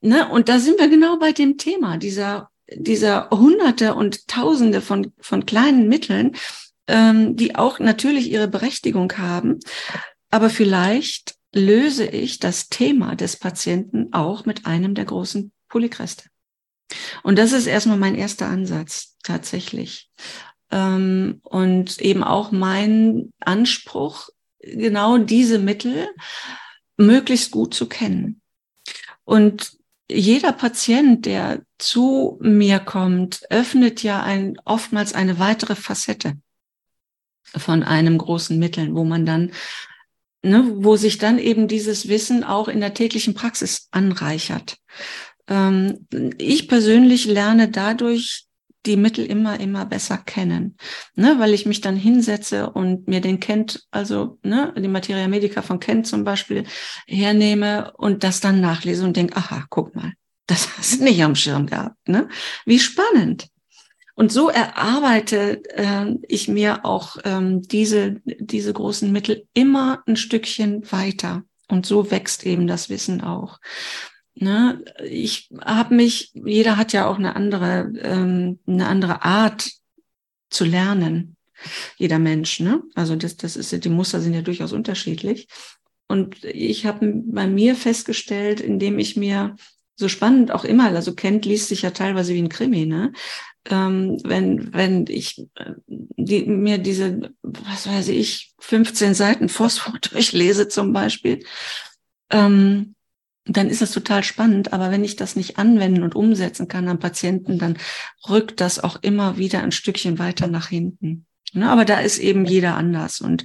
Ne? Und da sind wir genau bei dem Thema, dieser, dieser Hunderte und Tausende von, von kleinen Mitteln, ähm, die auch natürlich ihre Berechtigung haben. Aber vielleicht löse ich das Thema des Patienten auch mit einem der großen Polykreste. Und das ist erstmal mein erster Ansatz tatsächlich. Ähm, und eben auch mein Anspruch, genau diese Mittel möglichst gut zu kennen. Und jeder Patient, der zu mir kommt, öffnet ja ein, oftmals eine weitere Facette von einem großen Mittel, wo man dann, ne, wo sich dann eben dieses Wissen auch in der täglichen Praxis anreichert. Ähm, ich persönlich lerne dadurch die Mittel immer, immer besser kennen, ne, weil ich mich dann hinsetze und mir den Kent, also ne, die Materia Medica von Kent zum Beispiel hernehme und das dann nachlese und denke, aha, guck mal, das hast du nicht am Schirm gehabt, ne? Wie spannend. Und so erarbeite äh, ich mir auch ähm, diese, diese großen Mittel immer ein Stückchen weiter. Und so wächst eben das Wissen auch. Ne? Ich habe mich, jeder hat ja auch eine andere, ähm, eine andere Art zu lernen. Jeder Mensch, ne? Also das, das ist, die Muster sind ja durchaus unterschiedlich. Und ich habe bei mir festgestellt, indem ich mir so spannend auch immer, also Kent liest sich ja teilweise wie ein Krimi, ne? Ähm, wenn, wenn ich äh, die, mir diese, was weiß ich, 15 Seiten Phosphor durchlese zum Beispiel, ähm, dann ist das total spannend. Aber wenn ich das nicht anwenden und umsetzen kann am Patienten, dann rückt das auch immer wieder ein Stückchen weiter nach hinten. Ne, aber da ist eben jeder anders. Und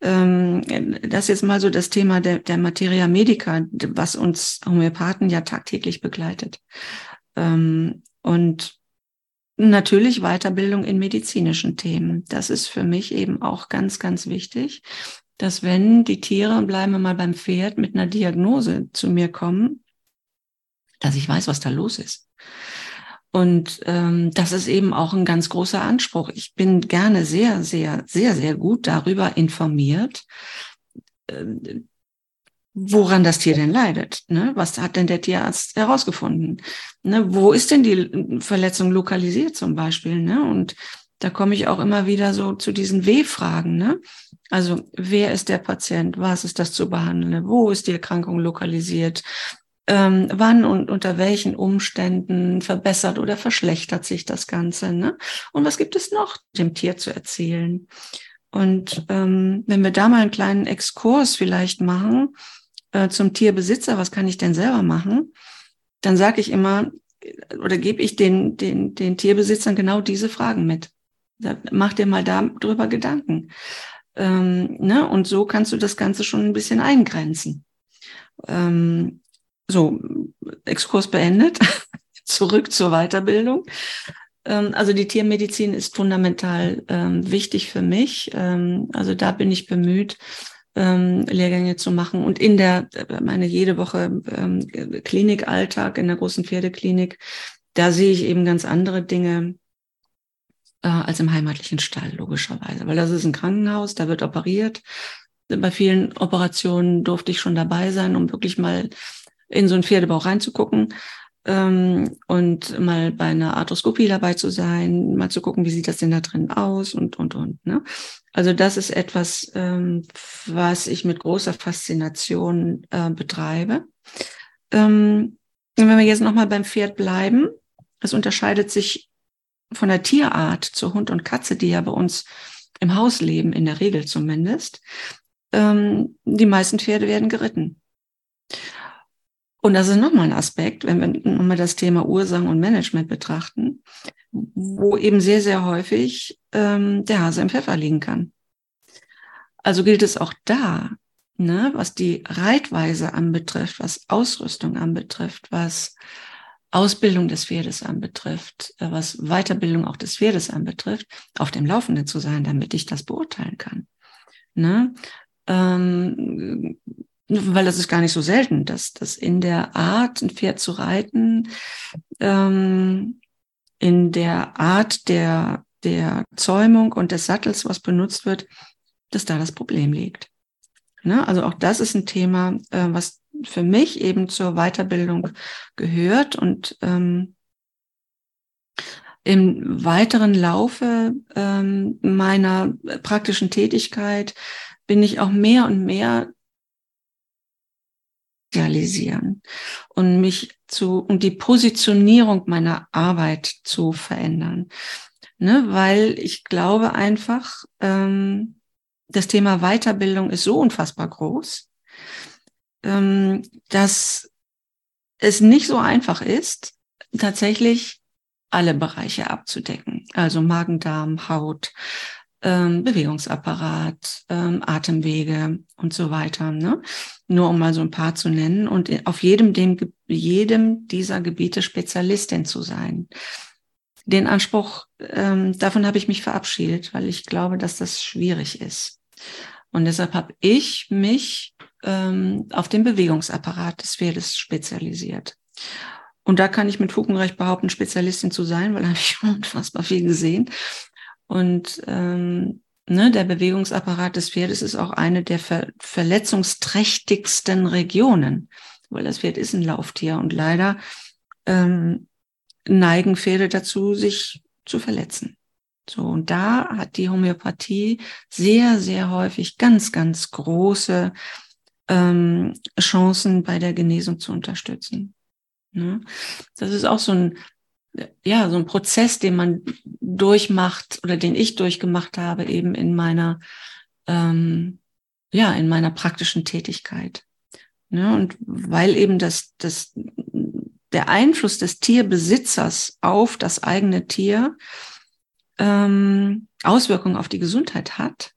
ähm, das ist jetzt mal so das Thema der, der Materia Medica, was uns Homöopathen ja tagtäglich begleitet. Ähm, und natürlich Weiterbildung in medizinischen Themen. Das ist für mich eben auch ganz, ganz wichtig dass wenn die Tiere, bleiben wir mal beim Pferd, mit einer Diagnose zu mir kommen, dass ich weiß, was da los ist. Und ähm, das ist eben auch ein ganz großer Anspruch. Ich bin gerne sehr, sehr, sehr, sehr gut darüber informiert, äh, woran das Tier denn leidet. Ne? Was hat denn der Tierarzt herausgefunden? Ne? Wo ist denn die Verletzung lokalisiert zum Beispiel? Ne? Und da komme ich auch immer wieder so zu diesen W-Fragen. Ne? Also wer ist der Patient? Was ist das zu behandeln? Wo ist die Erkrankung lokalisiert? Ähm, wann und unter welchen Umständen verbessert oder verschlechtert sich das Ganze? Ne? Und was gibt es noch dem Tier zu erzählen? Und ähm, wenn wir da mal einen kleinen Exkurs vielleicht machen äh, zum Tierbesitzer, was kann ich denn selber machen? Dann sage ich immer oder gebe ich den, den, den Tierbesitzern genau diese Fragen mit. Mach dir mal darüber Gedanken. Ähm, ne? Und so kannst du das Ganze schon ein bisschen eingrenzen. Ähm, so, Exkurs beendet. Zurück zur Weiterbildung. Ähm, also die Tiermedizin ist fundamental ähm, wichtig für mich. Ähm, also da bin ich bemüht, ähm, Lehrgänge zu machen. Und in der, meine jede Woche ähm, Klinikalltag in der großen Pferdeklinik, da sehe ich eben ganz andere Dinge äh, als im heimatlichen Stall, logischerweise. Weil das ist ein Krankenhaus, da wird operiert. Bei vielen Operationen durfte ich schon dabei sein, um wirklich mal in so einen Pferdebauch reinzugucken ähm, und mal bei einer Arthroskopie dabei zu sein, mal zu gucken, wie sieht das denn da drin aus und, und, und. Ne? Also das ist etwas, ähm, was ich mit großer Faszination äh, betreibe. Ähm, wenn wir jetzt nochmal beim Pferd bleiben, es unterscheidet sich von der Tierart zu Hund und Katze, die ja bei uns im Haus leben, in der Regel zumindest, ähm, die meisten Pferde werden geritten. Und das ist nochmal ein Aspekt, wenn wir nochmal das Thema Ursachen und Management betrachten, wo eben sehr, sehr häufig ähm, der Hase im Pfeffer liegen kann. Also gilt es auch da, ne, was die Reitweise anbetrifft, was Ausrüstung anbetrifft, was Ausbildung des Pferdes anbetrifft, äh, was Weiterbildung auch des Pferdes anbetrifft, auf dem Laufenden zu sein, damit ich das beurteilen kann. Ne? Ähm, weil das ist gar nicht so selten, dass das in der Art, ein Pferd zu reiten, ähm, in der Art der, der Zäumung und des Sattels, was benutzt wird, dass da das Problem liegt. Ne? Also auch das ist ein Thema, äh, was für mich eben zur Weiterbildung gehört. Und ähm, im weiteren Laufe ähm, meiner praktischen Tätigkeit bin ich auch mehr und mehr realisieren und mich zu und die Positionierung meiner Arbeit zu verändern, ne, weil ich glaube einfach, ähm, das Thema Weiterbildung ist so unfassbar groß, ähm, dass es nicht so einfach ist, tatsächlich alle Bereiche abzudecken. Also Magen, Darm, Haut, ähm, Bewegungsapparat, ähm, Atemwege und so weiter. Ne? Nur um mal so ein paar zu nennen und auf jedem, dem, jedem dieser Gebiete Spezialistin zu sein. Den Anspruch, ähm, davon habe ich mich verabschiedet, weil ich glaube, dass das schwierig ist. Und deshalb habe ich mich ähm, auf den Bewegungsapparat des Pferdes spezialisiert. Und da kann ich mit Fug und Recht behaupten, Spezialistin zu sein, weil da habe ich unfassbar viel gesehen. Und ähm, ne, der Bewegungsapparat des Pferdes ist auch eine der ver verletzungsträchtigsten Regionen, weil das Pferd ist ein Lauftier und leider ähm, neigen Pferde dazu, sich zu verletzen. So, und da hat die Homöopathie sehr, sehr häufig ganz, ganz große ähm, Chancen bei der Genesung zu unterstützen. Ne? Das ist auch so ein, ja, so ein Prozess, den man durchmacht oder den ich durchgemacht habe, eben in meiner, ähm, ja, in meiner praktischen Tätigkeit. Ne? Und weil eben das, das, der Einfluss des Tierbesitzers auf das eigene Tier ähm, Auswirkungen auf die Gesundheit hat,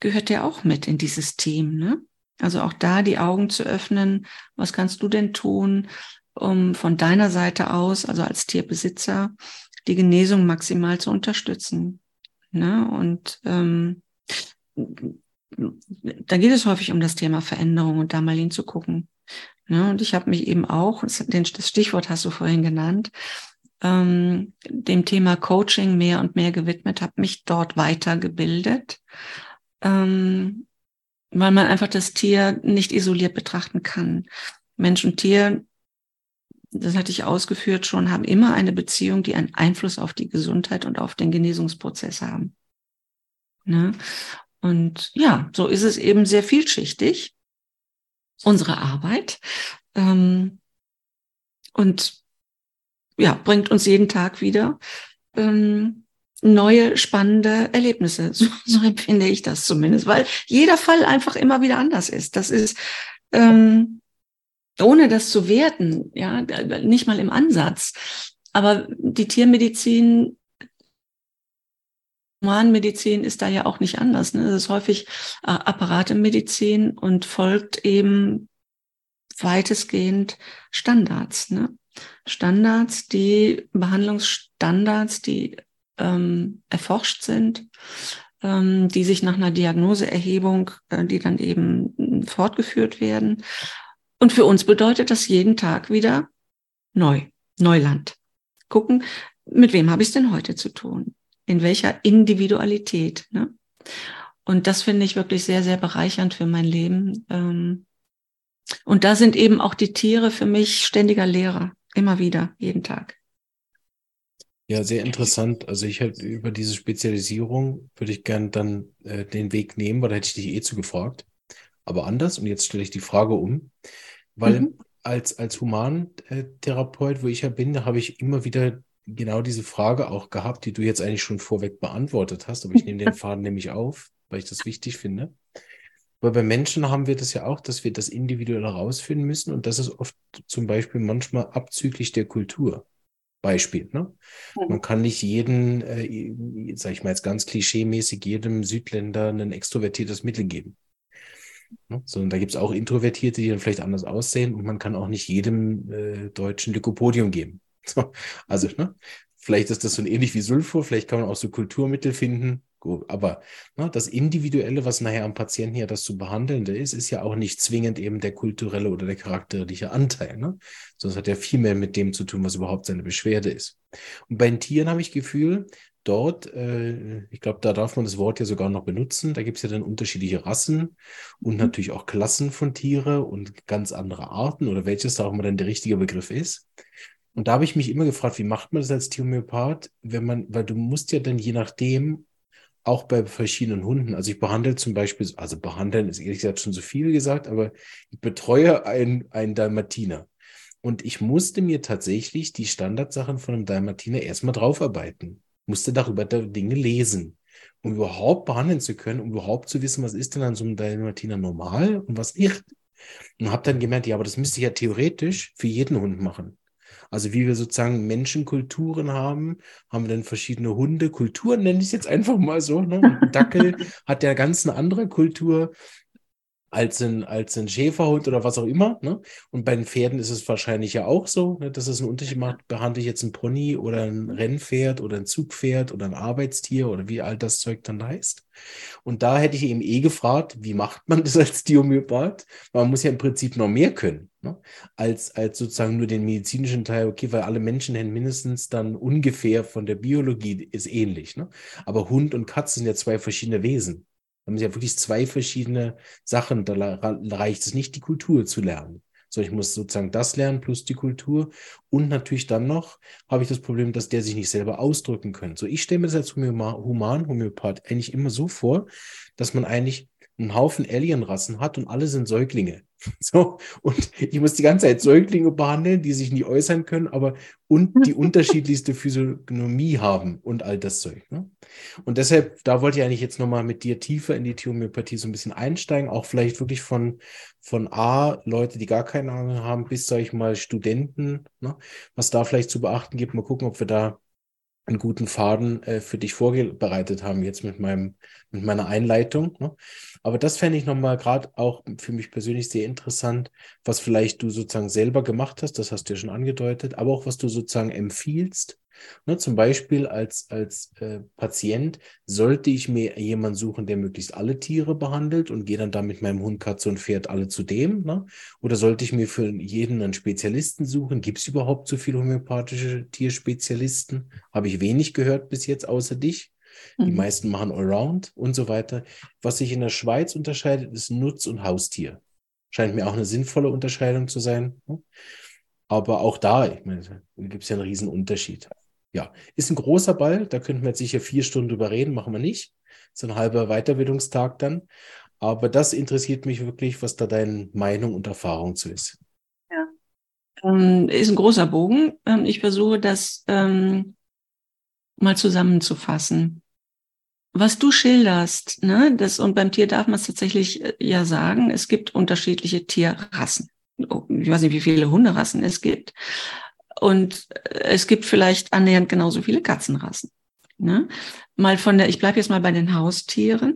gehört der auch mit in dieses Team. Ne? Also auch da die Augen zu öffnen, was kannst du denn tun, um von deiner Seite aus, also als Tierbesitzer, die Genesung maximal zu unterstützen. Ne? Und ähm, da geht es häufig um das Thema Veränderung und da mal hinzugucken. Ne? Und ich habe mich eben auch, das Stichwort hast du vorhin genannt, ähm, dem Thema Coaching mehr und mehr gewidmet, habe mich dort weitergebildet, ähm, weil man einfach das Tier nicht isoliert betrachten kann. Mensch und Tier, das hatte ich ausgeführt schon, haben immer eine Beziehung, die einen Einfluss auf die Gesundheit und auf den Genesungsprozess haben. Ne? Und ja, so ist es eben sehr vielschichtig, unsere Arbeit. Ähm, und ja, bringt uns jeden Tag wieder ähm, neue spannende Erlebnisse. So, so empfinde ich das zumindest, weil jeder Fall einfach immer wieder anders ist. Das ist ähm, ohne das zu werten, ja, nicht mal im Ansatz. Aber die Tiermedizin, Humanmedizin ist da ja auch nicht anders. Ne? Das ist häufig äh, Apparatemedizin und folgt eben weitestgehend Standards. Ne? Standards, die Behandlungsstandards, die ähm, erforscht sind, ähm, die sich nach einer Diagnoseerhebung, äh, die dann eben fortgeführt werden. Und für uns bedeutet das jeden Tag wieder neu, Neuland. Gucken, mit wem habe ich es denn heute zu tun? In welcher Individualität? Ne? Und das finde ich wirklich sehr, sehr bereichernd für mein Leben. Ähm, und da sind eben auch die Tiere für mich ständiger Lehrer. Immer wieder, jeden Tag. Ja, sehr interessant. Also ich hätte über diese Spezialisierung würde ich gern dann äh, den Weg nehmen, weil da hätte ich dich eh zu gefragt. Aber anders. Und jetzt stelle ich die Frage um, weil mhm. als, als Humantherapeut, wo ich ja bin, da habe ich immer wieder genau diese Frage auch gehabt, die du jetzt eigentlich schon vorweg beantwortet hast. Aber ich nehme den Faden nämlich auf, weil ich das wichtig finde. Weil bei Menschen haben wir das ja auch, dass wir das individuell herausfinden müssen und das ist oft zum Beispiel manchmal abzüglich der Kultur. Beispiel. Ne? Mhm. Man kann nicht jeden, äh, sag ich mal jetzt ganz klischeemäßig, jedem Südländer ein extrovertiertes Mittel geben. Ne? Sondern da gibt es auch Introvertierte, die dann vielleicht anders aussehen und man kann auch nicht jedem äh, Deutschen Lykopodium geben. So, also, ne? Vielleicht ist das so ähnlich wie Sulfur, vielleicht kann man auch so Kulturmittel finden, aber ne, das Individuelle, was nachher am Patienten ja das zu behandelnde ist, ist ja auch nicht zwingend eben der kulturelle oder der charakterliche Anteil. Ne? Es hat ja viel mehr mit dem zu tun, was überhaupt seine Beschwerde ist. Und bei den Tieren habe ich Gefühl, dort, äh, ich glaube, da darf man das Wort ja sogar noch benutzen. Da gibt es ja dann unterschiedliche Rassen und mhm. natürlich auch Klassen von Tiere und ganz andere Arten oder welches da auch immer dann der richtige Begriff ist. Und da habe ich mich immer gefragt, wie macht man das als Tiermyopath, wenn man, weil du musst ja dann je nachdem auch bei verschiedenen Hunden. Also ich behandle zum Beispiel, also behandeln ist ehrlich gesagt schon so viel gesagt, aber ich betreue einen, einen Dalmatiner. Und ich musste mir tatsächlich die Standardsachen von einem Dalmatiner erstmal draufarbeiten. Musste darüber Dinge lesen, um überhaupt behandeln zu können, um überhaupt zu wissen, was ist denn an so einem Dalmatiner normal und was nicht. Und habe dann gemerkt, ja, aber das müsste ich ja theoretisch für jeden Hund machen. Also wie wir sozusagen Menschenkulturen haben, haben wir dann verschiedene Hundekulturen, nenne ich es jetzt einfach mal so. Ne? Dackel hat ja ganz eine andere Kultur als ein, als ein Schäferhund oder was auch immer. Ne? Und bei den Pferden ist es wahrscheinlich ja auch so, ne, dass es einen Unterschied macht, behandle ich jetzt ein Pony oder ein Rennpferd oder ein Zugpferd oder ein Arbeitstier oder wie all das Zeug dann heißt. Und da hätte ich eben eh gefragt, wie macht man das als Diomyopath? Man muss ja im Prinzip noch mehr können, ne? als, als sozusagen nur den medizinischen Teil, okay, weil alle Menschen haben mindestens dann ungefähr von der Biologie ist ähnlich. Ne? Aber Hund und Katze sind ja zwei verschiedene Wesen. Da haben sie ja wirklich zwei verschiedene Sachen. Da reicht es nicht, die Kultur zu lernen, sondern ich muss sozusagen das lernen plus die Kultur. Und natürlich dann noch habe ich das Problem, dass der sich nicht selber ausdrücken kann. So, ich stelle mir das als Human, Homöopath eigentlich immer so vor, dass man eigentlich einen Haufen Alienrassen hat und alle sind Säuglinge. So, und ich muss die ganze Zeit Säuglinge behandeln, die sich nie äußern können, aber und die unterschiedlichste Physiognomie haben und all das Zeug. Ne? Und deshalb, da wollte ich eigentlich jetzt nochmal mit dir tiefer in die Homöopathie so ein bisschen einsteigen, auch vielleicht wirklich von, von A, Leute, die gar keine Ahnung haben, bis, sag ich mal, Studenten, ne? was da vielleicht zu beachten gibt. Mal gucken, ob wir da einen guten Faden äh, für dich vorbereitet haben, jetzt mit meinem, mit meiner Einleitung. Ne? Aber das fände ich nochmal gerade auch für mich persönlich sehr interessant, was vielleicht du sozusagen selber gemacht hast, das hast du ja schon angedeutet, aber auch was du sozusagen empfiehlst, Ne, zum Beispiel als, als äh, Patient sollte ich mir jemanden suchen, der möglichst alle Tiere behandelt und gehe dann da mit meinem Hund, Katze und Pferd alle zu dem. Ne? Oder sollte ich mir für jeden einen Spezialisten suchen? Gibt es überhaupt so viele homöopathische Tierspezialisten? Habe ich wenig gehört bis jetzt, außer dich. Die mhm. meisten machen Allround und so weiter. Was sich in der Schweiz unterscheidet, ist Nutz- und Haustier. Scheint mir auch eine sinnvolle Unterscheidung zu sein. Ne? Aber auch da, ich meine, gibt es ja einen riesen Unterschied ja, ist ein großer Ball, da könnten wir jetzt sicher vier Stunden drüber reden, machen wir nicht. So ein halber Weiterbildungstag dann. Aber das interessiert mich wirklich, was da deine Meinung und Erfahrung zu ist. Ja, ähm, ist ein großer Bogen. Ähm, ich versuche das ähm, mal zusammenzufassen. Was du schilderst, ne, das, und beim Tier darf man es tatsächlich äh, ja sagen, es gibt unterschiedliche Tierrassen. Oh, ich weiß nicht, wie viele Hunderassen es gibt. Und es gibt vielleicht annähernd genauso viele Katzenrassen. Ne? Mal von der, ich bleibe jetzt mal bei den Haustieren,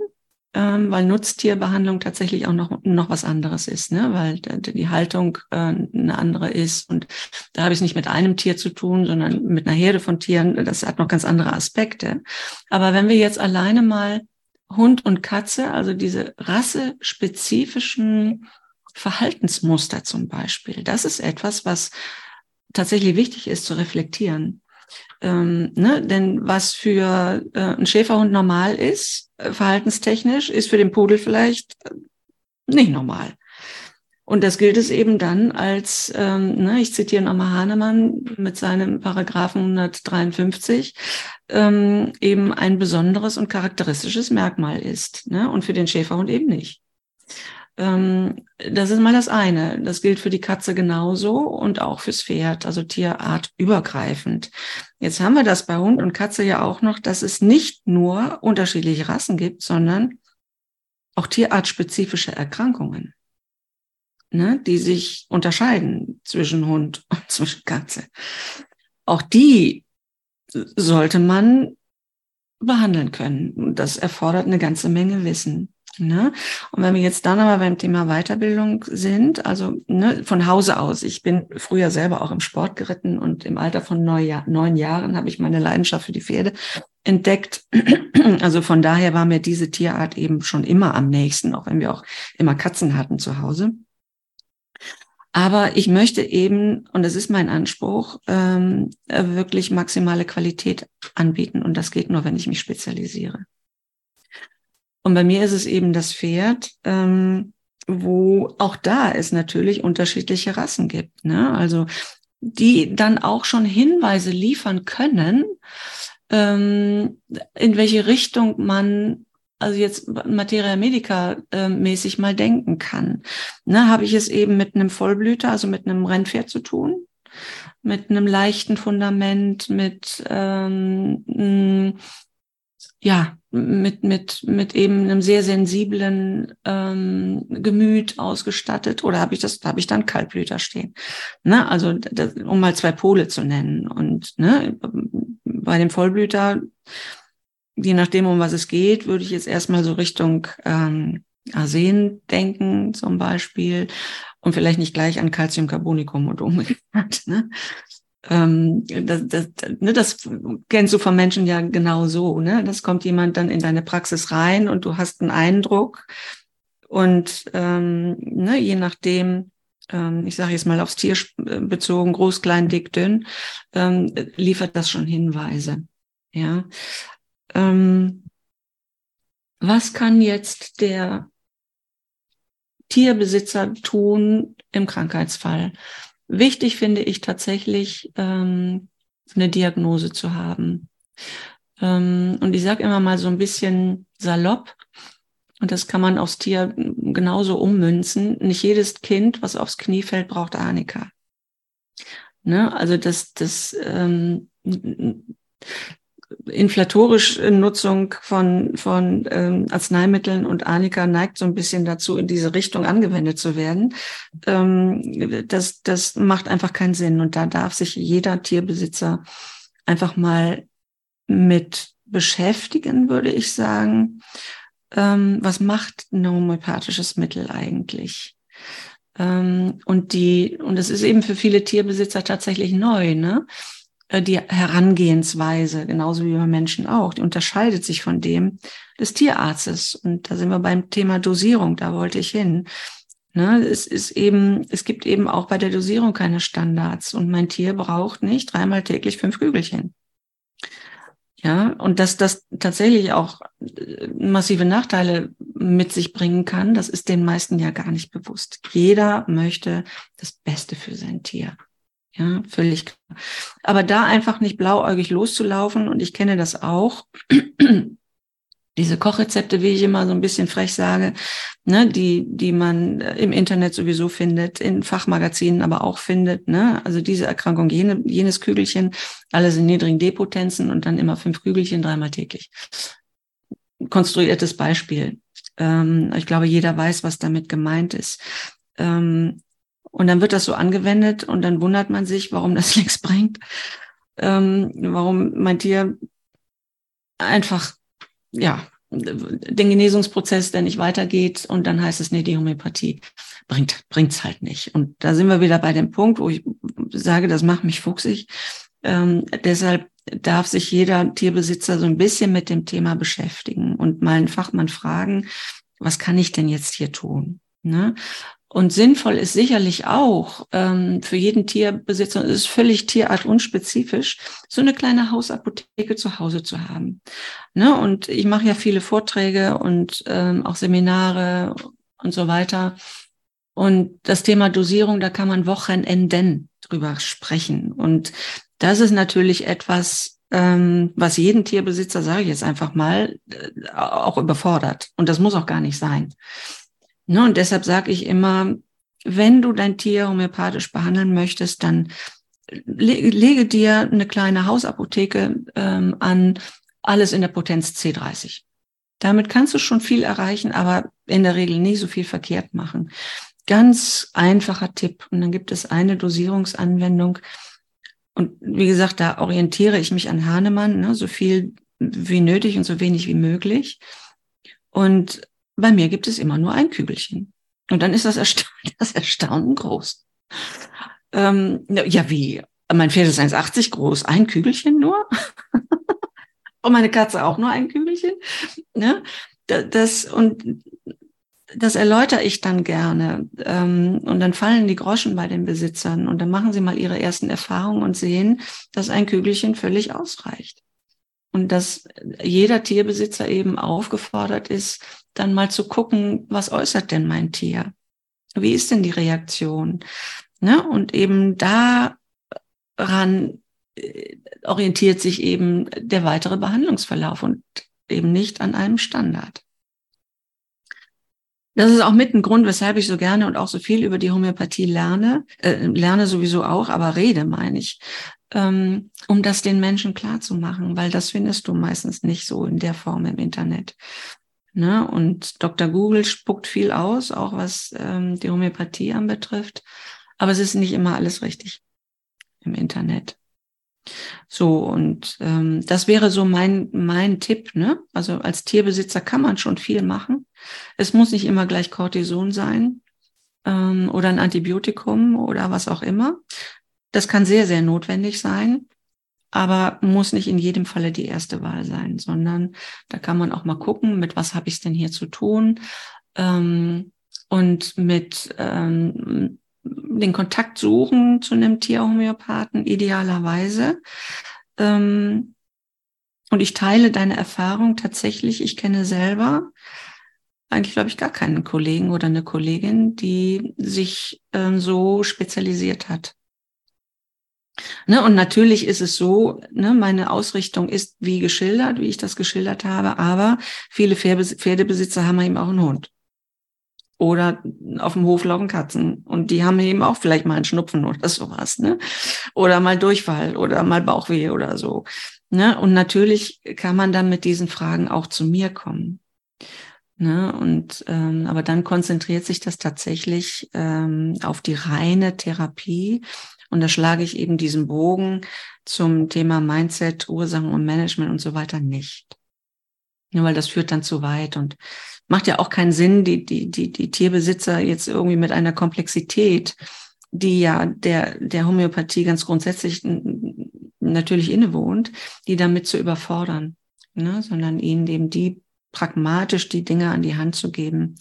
ähm, weil Nutztierbehandlung tatsächlich auch noch, noch was anderes ist, ne? weil die Haltung äh, eine andere ist. Und da habe ich es nicht mit einem Tier zu tun, sondern mit einer Herde von Tieren. Das hat noch ganz andere Aspekte. Aber wenn wir jetzt alleine mal Hund und Katze, also diese rassespezifischen Verhaltensmuster zum Beispiel, das ist etwas, was tatsächlich wichtig ist zu reflektieren. Ähm, ne? Denn was für äh, einen Schäferhund normal ist, äh, verhaltenstechnisch, ist für den Pudel vielleicht äh, nicht normal. Und das gilt es eben dann als, ähm, ne, ich zitiere nochmal Hahnemann mit seinem Paragraphen 153, ähm, eben ein besonderes und charakteristisches Merkmal ist. Ne? Und für den Schäferhund eben nicht. Ähm, das ist mal das eine. Das gilt für die Katze genauso und auch fürs Pferd, also Tierart übergreifend. Jetzt haben wir das bei Hund und Katze ja auch noch, dass es nicht nur unterschiedliche Rassen gibt, sondern auch tierartspezifische Erkrankungen, ne, die sich unterscheiden zwischen Hund und zwischen Katze. Auch die sollte man behandeln können. Das erfordert eine ganze Menge Wissen. Ne? Und wenn wir jetzt dann aber beim Thema Weiterbildung sind, also ne, von Hause aus, ich bin früher selber auch im Sport geritten und im Alter von neun, Jahr, neun Jahren habe ich meine Leidenschaft für die Pferde entdeckt. Also von daher war mir diese Tierart eben schon immer am nächsten, auch wenn wir auch immer Katzen hatten zu Hause. Aber ich möchte eben, und das ist mein Anspruch, ähm, wirklich maximale Qualität anbieten. Und das geht nur, wenn ich mich spezialisiere. Und bei mir ist es eben das Pferd, ähm, wo auch da es natürlich unterschiedliche Rassen gibt. Ne? Also die dann auch schon Hinweise liefern können, ähm, in welche Richtung man also jetzt Materia Medica äh, mäßig mal denken kann. Ne, Habe ich es eben mit einem Vollblüter, also mit einem Rennpferd zu tun, mit einem leichten Fundament, mit ähm, ja, mit, mit, mit eben einem sehr sensiblen ähm, Gemüt ausgestattet oder habe ich das, habe ich dann Kaltblüter stehen? Ne? Also das, um mal zwei Pole zu nennen. Und ne, bei dem Vollblüter, je nachdem, um was es geht, würde ich jetzt erstmal so Richtung ähm, Arsen denken, zum Beispiel, und vielleicht nicht gleich an Calciumcarbonicum und umgekehrt. Ne? Ähm, das, das, ne, das kennst du von Menschen ja genau so. Ne? Das kommt jemand dann in deine Praxis rein und du hast einen Eindruck und ähm, ne, je nachdem, ähm, ich sage jetzt mal aufs Tier bezogen, groß, klein, dick, dünn, ähm, liefert das schon Hinweise. Ja. Ähm, was kann jetzt der Tierbesitzer tun im Krankheitsfall? Wichtig finde ich tatsächlich, ähm, eine Diagnose zu haben. Ähm, und ich sage immer mal so ein bisschen salopp, und das kann man aufs Tier genauso ummünzen. Nicht jedes Kind, was aufs Knie fällt, braucht Arnika. Ne? Also das, das ähm, inflatorische Nutzung von, von ähm, Arzneimitteln und Arnika neigt so ein bisschen dazu, in diese Richtung angewendet zu werden. Ähm, das, das macht einfach keinen Sinn. Und da darf sich jeder Tierbesitzer einfach mal mit beschäftigen, würde ich sagen. Ähm, was macht ein homöopathisches Mittel eigentlich? Ähm, und die, und es ist eben für viele Tierbesitzer tatsächlich neu, ne? Äh, die Herangehensweise, genauso wie bei Menschen auch, die unterscheidet sich von dem des Tierarztes. Und da sind wir beim Thema Dosierung, da wollte ich hin. Ne, es ist eben, es gibt eben auch bei der Dosierung keine Standards und mein Tier braucht nicht dreimal täglich fünf Kügelchen. Ja, und dass das tatsächlich auch äh, massive Nachteile mit sich bringen kann, das ist den meisten ja gar nicht bewusst. Jeder möchte das Beste für sein Tier. Ja, völlig klar. Aber da einfach nicht blauäugig loszulaufen, und ich kenne das auch, diese Kochrezepte, wie ich immer so ein bisschen frech sage, ne, die, die man äh, im Internet sowieso findet, in Fachmagazinen aber auch findet, ne, also diese Erkrankung, jene, jenes Kügelchen, alles in niedrigen Depotenzen und dann immer fünf Kügelchen dreimal täglich. Konstruiertes Beispiel. Ähm, ich glaube, jeder weiß, was damit gemeint ist. Ähm, und dann wird das so angewendet und dann wundert man sich, warum das nichts bringt, ähm, warum mein Tier einfach, ja, den Genesungsprozess, der nicht weitergeht und dann heißt es, nee, die Homöopathie bringt bringt's halt nicht. Und da sind wir wieder bei dem Punkt, wo ich sage, das macht mich fuchsig. Ähm, deshalb darf sich jeder Tierbesitzer so ein bisschen mit dem Thema beschäftigen und mal einen Fachmann fragen, was kann ich denn jetzt hier tun? Ne? Und sinnvoll ist sicherlich auch ähm, für jeden Tierbesitzer, es ist völlig tierartunspezifisch, so eine kleine Hausapotheke zu Hause zu haben. Ne? Und ich mache ja viele Vorträge und ähm, auch Seminare und so weiter. Und das Thema Dosierung, da kann man Wochenenden drüber sprechen. Und das ist natürlich etwas, ähm, was jeden Tierbesitzer, sage ich jetzt einfach mal, äh, auch überfordert. Und das muss auch gar nicht sein. Ne, und deshalb sage ich immer, wenn du dein Tier homöopathisch behandeln möchtest, dann le lege dir eine kleine Hausapotheke ähm, an, alles in der Potenz C30. Damit kannst du schon viel erreichen, aber in der Regel nie so viel verkehrt machen. Ganz einfacher Tipp. Und dann gibt es eine Dosierungsanwendung. Und wie gesagt, da orientiere ich mich an Hahnemann, ne, so viel wie nötig und so wenig wie möglich. Und bei mir gibt es immer nur ein Kügelchen. Und dann ist das, Ersta das Erstaunen groß. Ähm, ja, wie? Mein Pferd ist 1,80 groß, ein Kügelchen nur. und meine Katze auch nur ein Kügelchen. Ne? Das, und das erläutere ich dann gerne. Ähm, und dann fallen die Groschen bei den Besitzern. Und dann machen sie mal ihre ersten Erfahrungen und sehen, dass ein Kügelchen völlig ausreicht. Und dass jeder Tierbesitzer eben aufgefordert ist, dann mal zu gucken, was äußert denn mein Tier? Wie ist denn die Reaktion? Ne? Und eben daran äh, orientiert sich eben der weitere Behandlungsverlauf und eben nicht an einem Standard. Das ist auch mit ein Grund, weshalb ich so gerne und auch so viel über die Homöopathie lerne, äh, lerne sowieso auch, aber rede, meine ich, ähm, um das den Menschen klar zu machen, weil das findest du meistens nicht so in der Form im Internet. Ne? Und Dr. Google spuckt viel aus, auch was ähm, die Homöopathie anbetrifft. Aber es ist nicht immer alles richtig im Internet. So, und ähm, das wäre so mein, mein Tipp. Ne? Also als Tierbesitzer kann man schon viel machen. Es muss nicht immer gleich Cortison sein ähm, oder ein Antibiotikum oder was auch immer. Das kann sehr, sehr notwendig sein aber muss nicht in jedem Falle die erste Wahl sein, sondern da kann man auch mal gucken, mit was habe ich es denn hier zu tun ähm, und mit ähm, den Kontakt suchen zu einem Tierhomöopathen idealerweise. Ähm, und ich teile deine Erfahrung tatsächlich. Ich kenne selber eigentlich, glaube ich, gar keinen Kollegen oder eine Kollegin, die sich ähm, so spezialisiert hat. Ne, und natürlich ist es so, ne, meine Ausrichtung ist wie geschildert, wie ich das geschildert habe, aber viele Pferdebesitzer haben eben auch einen Hund. Oder auf dem Hof laufen Katzen. Und die haben eben auch vielleicht mal einen Schnupfen oder sowas, ne? Oder mal Durchfall oder mal Bauchweh oder so. Ne? Und natürlich kann man dann mit diesen Fragen auch zu mir kommen. Ne? Und ähm, aber dann konzentriert sich das tatsächlich ähm, auf die reine Therapie und da schlage ich eben diesen Bogen zum Thema Mindset, Ursachen und Management und so weiter nicht. Ja, weil das führt dann zu weit und macht ja auch keinen Sinn, die, die, die, die Tierbesitzer jetzt irgendwie mit einer Komplexität, die ja der, der Homöopathie ganz grundsätzlich natürlich innewohnt, die damit zu überfordern, ne? sondern ihnen eben die pragmatisch die Dinge an die Hand zu geben,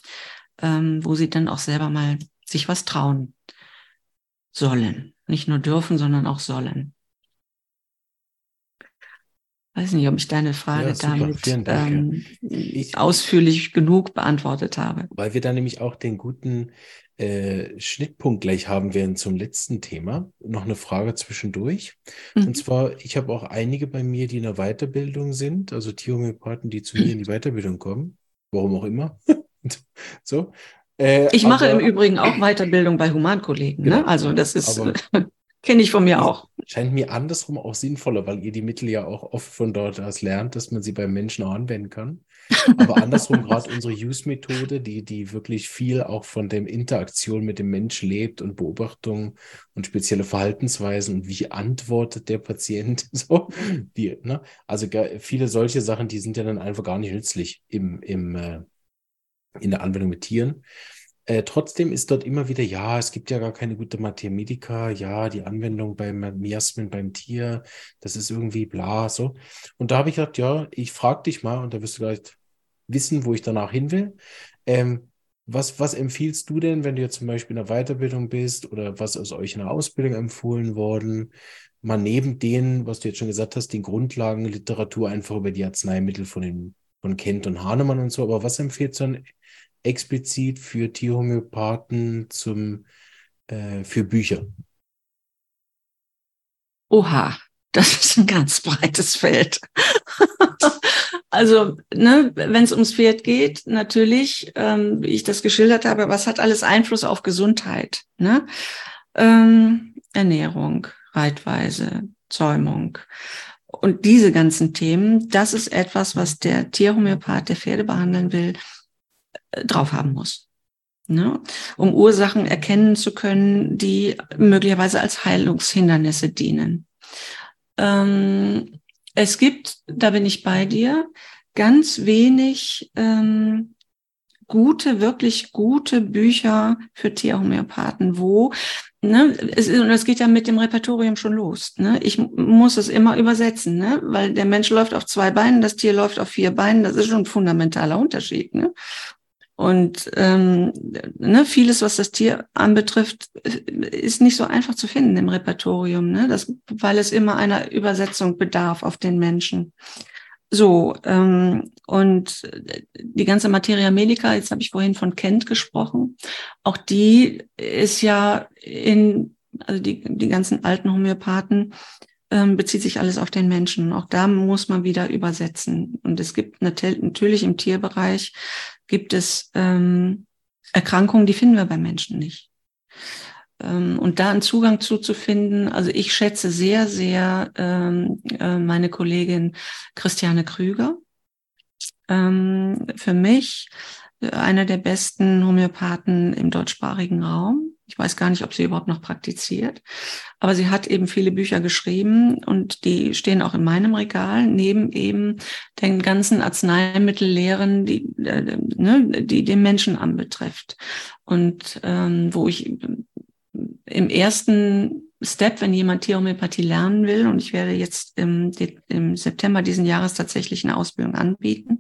ähm, wo sie dann auch selber mal sich was trauen sollen. Nicht nur dürfen, sondern auch sollen. Weiß nicht, ob ich deine Frage ja, damit ähm, ich, ausführlich genug beantwortet habe. Weil wir da nämlich auch den guten äh, Schnittpunkt gleich haben werden zum letzten Thema. Noch eine Frage zwischendurch. Mhm. Und zwar, ich habe auch einige bei mir, die in der Weiterbildung sind, also Tierhomöopathen, die zu mir in die Weiterbildung kommen. Warum auch immer. so. Äh, ich mache aber, im Übrigen auch Weiterbildung bei Humankollegen. Ne? Genau, ne? Also das ist kenne ich von mir auch. Scheint mir andersrum auch sinnvoller, weil ihr die Mittel ja auch oft von dort aus lernt, dass man sie beim Menschen auch anwenden kann. Aber andersrum gerade unsere Use-Methode, die, die wirklich viel auch von der Interaktion mit dem Mensch lebt und Beobachtung und spezielle Verhaltensweisen und wie antwortet der Patient so. Die, ne? Also viele solche Sachen, die sind ja dann einfach gar nicht nützlich im, im, äh, in der Anwendung mit Tieren. Äh, trotzdem ist dort immer wieder, ja, es gibt ja gar keine gute Medica, ja, die Anwendung beim Miasmen beim Tier, das ist irgendwie bla, so. Und da habe ich gedacht, ja, ich frage dich mal und da wirst du gleich wissen, wo ich danach hin will. Ähm, was, was empfiehlst du denn, wenn du jetzt zum Beispiel in der Weiterbildung bist oder was aus euch in der Ausbildung empfohlen worden? Mal neben denen, was du jetzt schon gesagt hast, den Grundlagenliteratur einfach über die Arzneimittel von den von Kent und Hahnemann und so, aber was empfiehlt du dann explizit für Tierhomöopathen zum, äh, für Bücher? Oha, das ist ein ganz breites Feld. also, ne, wenn es ums Pferd geht, natürlich, ähm, wie ich das geschildert habe, was hat alles Einfluss auf Gesundheit? Ne? Ähm, Ernährung, Reitweise, Zäumung. Und diese ganzen Themen, das ist etwas, was der Tierhomöopath, der Pferde behandeln will, drauf haben muss. Ne? Um Ursachen erkennen zu können, die möglicherweise als Heilungshindernisse dienen. Ähm, es gibt, da bin ich bei dir, ganz wenig ähm, gute, wirklich gute Bücher für Tierhomöopathen, wo Ne, es, und das geht ja mit dem Repertorium schon los. Ne? Ich muss es immer übersetzen, ne? weil der Mensch läuft auf zwei Beinen, das Tier läuft auf vier Beinen. Das ist schon ein fundamentaler Unterschied. Ne? Und ähm, ne, vieles, was das Tier anbetrifft, ist nicht so einfach zu finden im Repertorium, ne? das, weil es immer einer Übersetzung bedarf auf den Menschen. So, ähm, und die ganze Materia Medica, jetzt habe ich vorhin von Kent gesprochen, auch die ist ja in, also die, die ganzen alten Homöopathen, ähm, bezieht sich alles auf den Menschen. Auch da muss man wieder übersetzen. Und es gibt natürlich im Tierbereich gibt es ähm, Erkrankungen, die finden wir bei Menschen nicht. Ähm, und da einen Zugang zuzufinden, also ich schätze sehr, sehr ähm, äh, meine Kollegin Christiane Krüger. Ähm, für mich äh, einer der besten Homöopathen im deutschsprachigen Raum. Ich weiß gar nicht, ob sie überhaupt noch praktiziert, aber sie hat eben viele Bücher geschrieben und die stehen auch in meinem Regal neben eben den ganzen Arzneimittellehren, die, äh, ne, die den Menschen anbetrifft. Und ähm, wo ich im ersten Step, wenn jemand Tierhomöopathie lernen will, und ich werde jetzt im, im September diesen Jahres tatsächlich eine Ausbildung anbieten,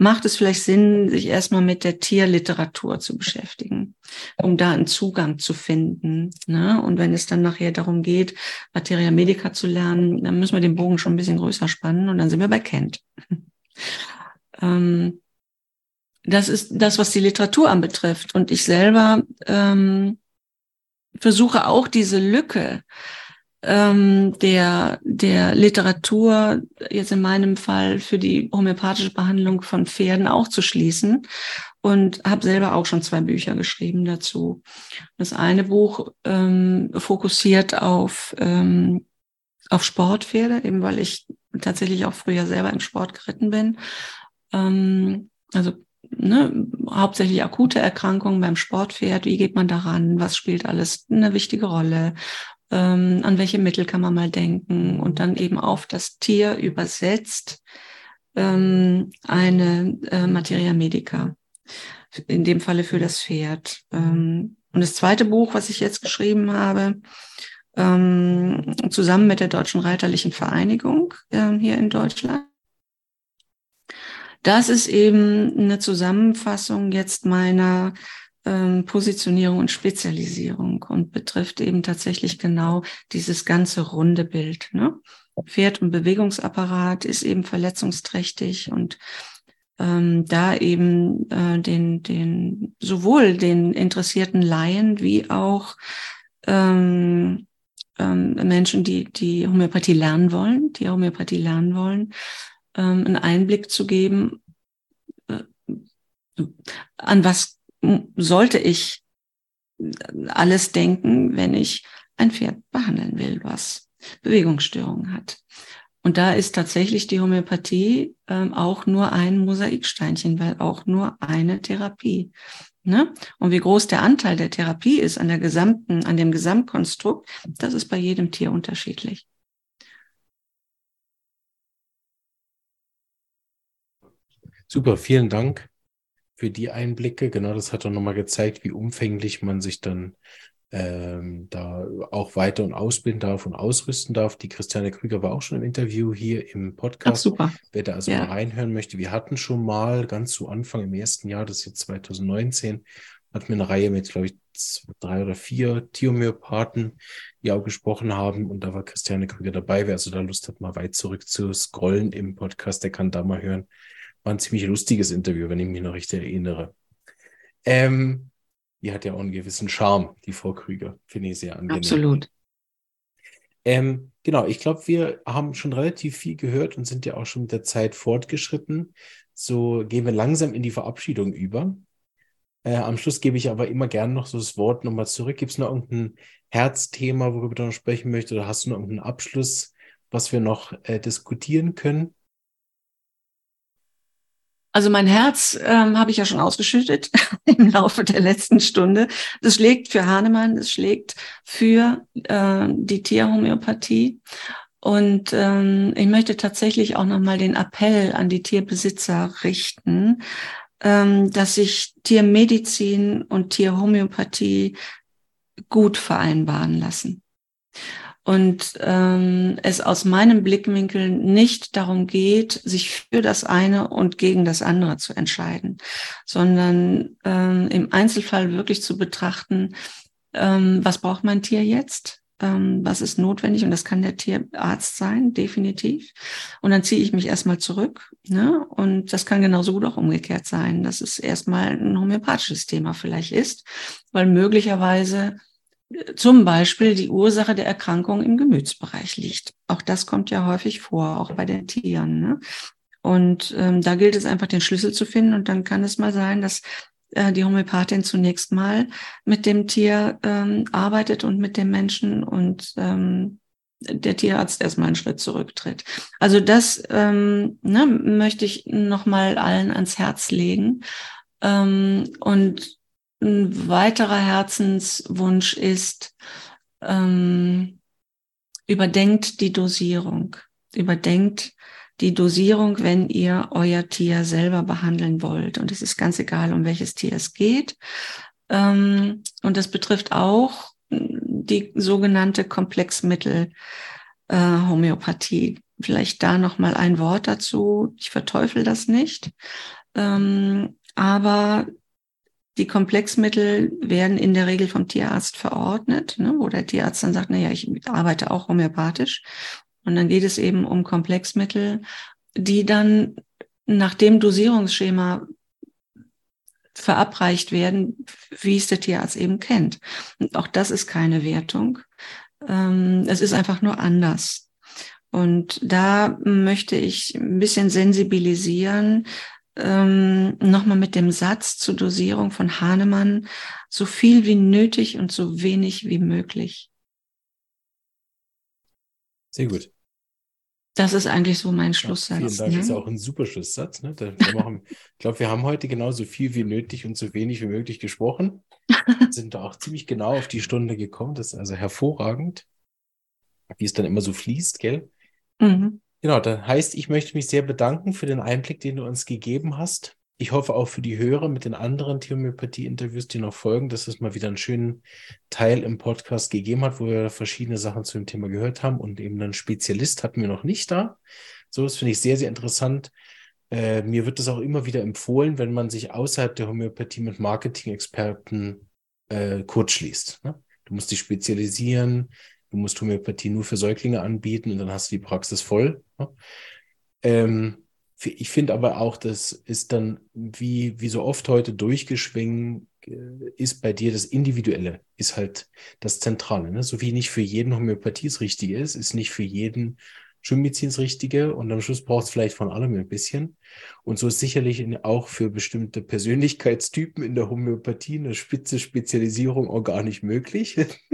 macht es vielleicht Sinn, sich erstmal mit der Tierliteratur zu beschäftigen, um da einen Zugang zu finden. Ne? Und wenn es dann nachher darum geht, Materia Medica zu lernen, dann müssen wir den Bogen schon ein bisschen größer spannen und dann sind wir bei Kent. ähm, das ist das, was die Literatur anbetrifft. Und ich selber ähm, versuche auch diese Lücke ähm, der, der Literatur, jetzt in meinem Fall für die homöopathische Behandlung von Pferden auch zu schließen und habe selber auch schon zwei Bücher geschrieben dazu. Das eine Buch ähm, fokussiert auf, ähm, auf Sportpferde, eben weil ich tatsächlich auch früher selber im Sport geritten bin. Ähm, also ne, hauptsächlich akute Erkrankungen beim Sportpferd. Wie geht man daran? Was spielt alles eine wichtige Rolle? Ähm, an welche Mittel kann man mal denken? Und dann eben auf das Tier übersetzt ähm, eine äh, Materia Medica. In dem Falle für das Pferd. Ähm, und das zweite Buch, was ich jetzt geschrieben habe, ähm, zusammen mit der Deutschen Reiterlichen Vereinigung äh, hier in Deutschland, das ist eben eine Zusammenfassung jetzt meiner ähm, Positionierung und Spezialisierung und betrifft eben tatsächlich genau dieses ganze runde Bild. Ne? Pferd- und Bewegungsapparat ist eben verletzungsträchtig und ähm, da eben äh, den, den, sowohl den interessierten Laien wie auch ähm, ähm, Menschen, die die Homöopathie lernen wollen, die Homöopathie lernen wollen, ähm, einen Einblick zu geben, äh, an was sollte ich alles denken, wenn ich ein Pferd behandeln will, was Bewegungsstörungen hat. Und da ist tatsächlich die Homöopathie ähm, auch nur ein Mosaiksteinchen, weil auch nur eine Therapie. Ne? Und wie groß der Anteil der Therapie ist an der gesamten, an dem Gesamtkonstrukt, das ist bei jedem Tier unterschiedlich. Super, vielen Dank für die Einblicke. Genau, das hat auch nochmal gezeigt, wie umfänglich man sich dann ähm, da auch weiter und ausbilden darf und ausrüsten darf. Die Christiane Krüger war auch schon im Interview hier im Podcast. Ach, super. Wer da also ja. mal reinhören möchte, wir hatten schon mal ganz zu Anfang im ersten Jahr, das ist jetzt 2019, hatten wir eine Reihe mit, glaube ich, drei oder vier Tiomyopathen, die auch gesprochen haben. Und da war Christiane Krüger dabei. Wer also da Lust hat, mal weit zurück zu scrollen im Podcast, der kann da mal hören, war ein ziemlich lustiges Interview, wenn ich mich noch richtig erinnere. Ähm, die hat ja auch einen gewissen Charme, die Frau Krüger. Finde ich sehr angenehm. Absolut. Ähm, genau, ich glaube, wir haben schon relativ viel gehört und sind ja auch schon mit der Zeit fortgeschritten. So gehen wir langsam in die Verabschiedung über. Äh, am Schluss gebe ich aber immer gerne noch so das Wort nochmal zurück. Gibt es noch irgendein Herzthema, worüber du noch sprechen möchtest? Oder hast du noch irgendeinen Abschluss, was wir noch äh, diskutieren können? Also mein Herz ähm, habe ich ja schon ausgeschüttet im Laufe der letzten Stunde. Das schlägt für Hahnemann, das schlägt für äh, die Tierhomöopathie. Und ähm, ich möchte tatsächlich auch nochmal den Appell an die Tierbesitzer richten, ähm, dass sich Tiermedizin und Tierhomöopathie gut vereinbaren lassen und ähm, es aus meinem Blickwinkel nicht darum geht, sich für das eine und gegen das andere zu entscheiden, sondern ähm, im Einzelfall wirklich zu betrachten, ähm, was braucht mein Tier jetzt? Ähm, was ist notwendig? Und das kann der Tierarzt sein, definitiv. Und dann ziehe ich mich erstmal zurück. Ne? Und das kann genauso gut auch umgekehrt sein, dass es erstmal ein homöopathisches Thema vielleicht ist, weil möglicherweise zum Beispiel die Ursache der Erkrankung im Gemütsbereich liegt. Auch das kommt ja häufig vor, auch bei den Tieren. Ne? Und ähm, da gilt es einfach, den Schlüssel zu finden. Und dann kann es mal sein, dass äh, die Homöopathin zunächst mal mit dem Tier ähm, arbeitet und mit dem Menschen und ähm, der Tierarzt erstmal einen Schritt zurücktritt. Also das ähm, ne, möchte ich nochmal allen ans Herz legen. Ähm, und ein weiterer Herzenswunsch ist, ähm, überdenkt die Dosierung. Überdenkt die Dosierung, wenn ihr euer Tier selber behandeln wollt. Und es ist ganz egal, um welches Tier es geht. Ähm, und das betrifft auch die sogenannte Komplexmittel äh. Vielleicht da noch mal ein Wort dazu. Ich verteufel das nicht. Ähm, aber die Komplexmittel werden in der Regel vom Tierarzt verordnet, ne, wo der Tierarzt dann sagt, na ja, ich arbeite auch homöopathisch. Und dann geht es eben um Komplexmittel, die dann nach dem Dosierungsschema verabreicht werden, wie es der Tierarzt eben kennt. Und auch das ist keine Wertung. Ähm, es ist einfach nur anders. Und da möchte ich ein bisschen sensibilisieren, ähm, nochmal mit dem Satz zur Dosierung von Hahnemann, so viel wie nötig und so wenig wie möglich. Sehr gut. Das ist eigentlich so mein Schlusssatz. Ja, vielen Dank, ne? ist auch ein super Schlusssatz. Ne? Machen, ich glaube, wir haben heute genauso viel wie nötig und so wenig wie möglich gesprochen. Sind da auch ziemlich genau auf die Stunde gekommen. Das ist also hervorragend, wie es dann immer so fließt, gell? Mhm. Genau, das heißt, ich möchte mich sehr bedanken für den Einblick, den du uns gegeben hast. Ich hoffe auch für die Hörer mit den anderen Homöopathie-Interviews, die noch folgen, dass es mal wieder einen schönen Teil im Podcast gegeben hat, wo wir verschiedene Sachen zu dem Thema gehört haben und eben einen Spezialist hatten wir noch nicht da. So, das finde ich sehr, sehr interessant. Äh, mir wird das auch immer wieder empfohlen, wenn man sich außerhalb der Homöopathie mit Marketing-Experten äh, kurzschließt. Ne? Du musst dich spezialisieren, du musst Homöopathie nur für Säuglinge anbieten und dann hast du die Praxis voll. Ne? Ähm, ich finde aber auch, das ist dann, wie, wie so oft heute durchgeschwingen, äh, ist bei dir das Individuelle, ist halt das Zentrale. Ne? So wie nicht für jeden Homöopathie das Richtige ist, ist nicht für jeden Schulmedizin das Richtige und am Schluss braucht es vielleicht von allem ein bisschen. Und so ist sicherlich auch für bestimmte Persönlichkeitstypen in der Homöopathie eine spitze Spezialisierung auch gar nicht möglich.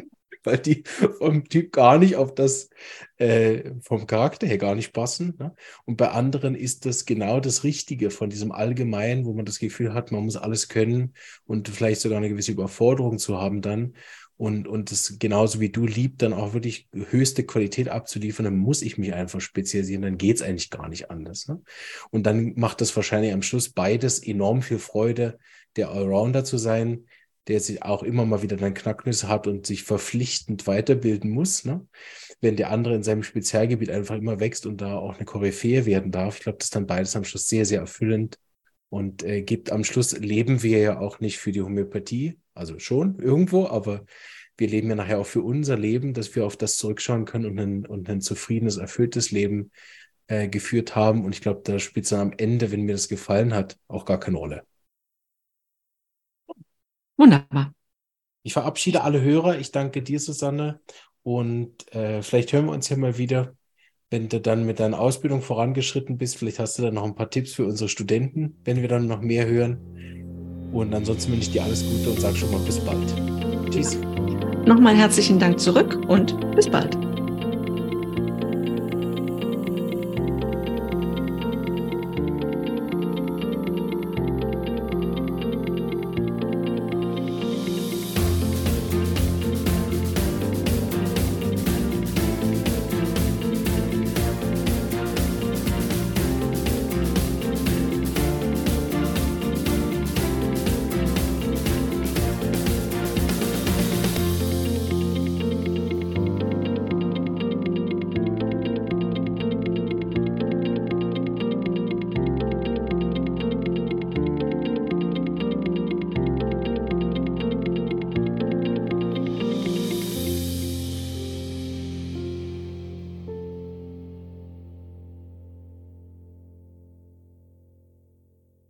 weil die vom Typ gar nicht auf das, äh, vom Charakter her gar nicht passen. Ne? Und bei anderen ist das genau das Richtige von diesem Allgemeinen, wo man das Gefühl hat, man muss alles können und vielleicht sogar eine gewisse Überforderung zu haben dann. Und, und das genauso wie du liebt, dann auch wirklich höchste Qualität abzuliefern, dann muss ich mich einfach spezialisieren, dann geht's eigentlich gar nicht anders. Ne? Und dann macht das wahrscheinlich am Schluss beides enorm viel Freude, der Allrounder zu sein, der sich auch immer mal wieder dann Knacknüsse hat und sich verpflichtend weiterbilden muss, ne? wenn der andere in seinem Spezialgebiet einfach immer wächst und da auch eine Koryphäe werden darf. Ich glaube, das ist dann beides am Schluss sehr, sehr erfüllend und äh, gibt am Schluss, leben wir ja auch nicht für die Homöopathie, also schon irgendwo, aber wir leben ja nachher auch für unser Leben, dass wir auf das zurückschauen können und ein, und ein zufriedenes, erfülltes Leben äh, geführt haben. Und ich glaube, da spielt es dann am Ende, wenn mir das gefallen hat, auch gar keine Rolle. Wunderbar. Ich verabschiede alle Hörer. Ich danke dir, Susanne. Und äh, vielleicht hören wir uns ja mal wieder, wenn du dann mit deiner Ausbildung vorangeschritten bist. Vielleicht hast du dann noch ein paar Tipps für unsere Studenten, wenn wir dann noch mehr hören. Und ansonsten wünsche ich dir alles Gute und sage schon mal bis bald. Tschüss. Nochmal herzlichen Dank zurück und bis bald.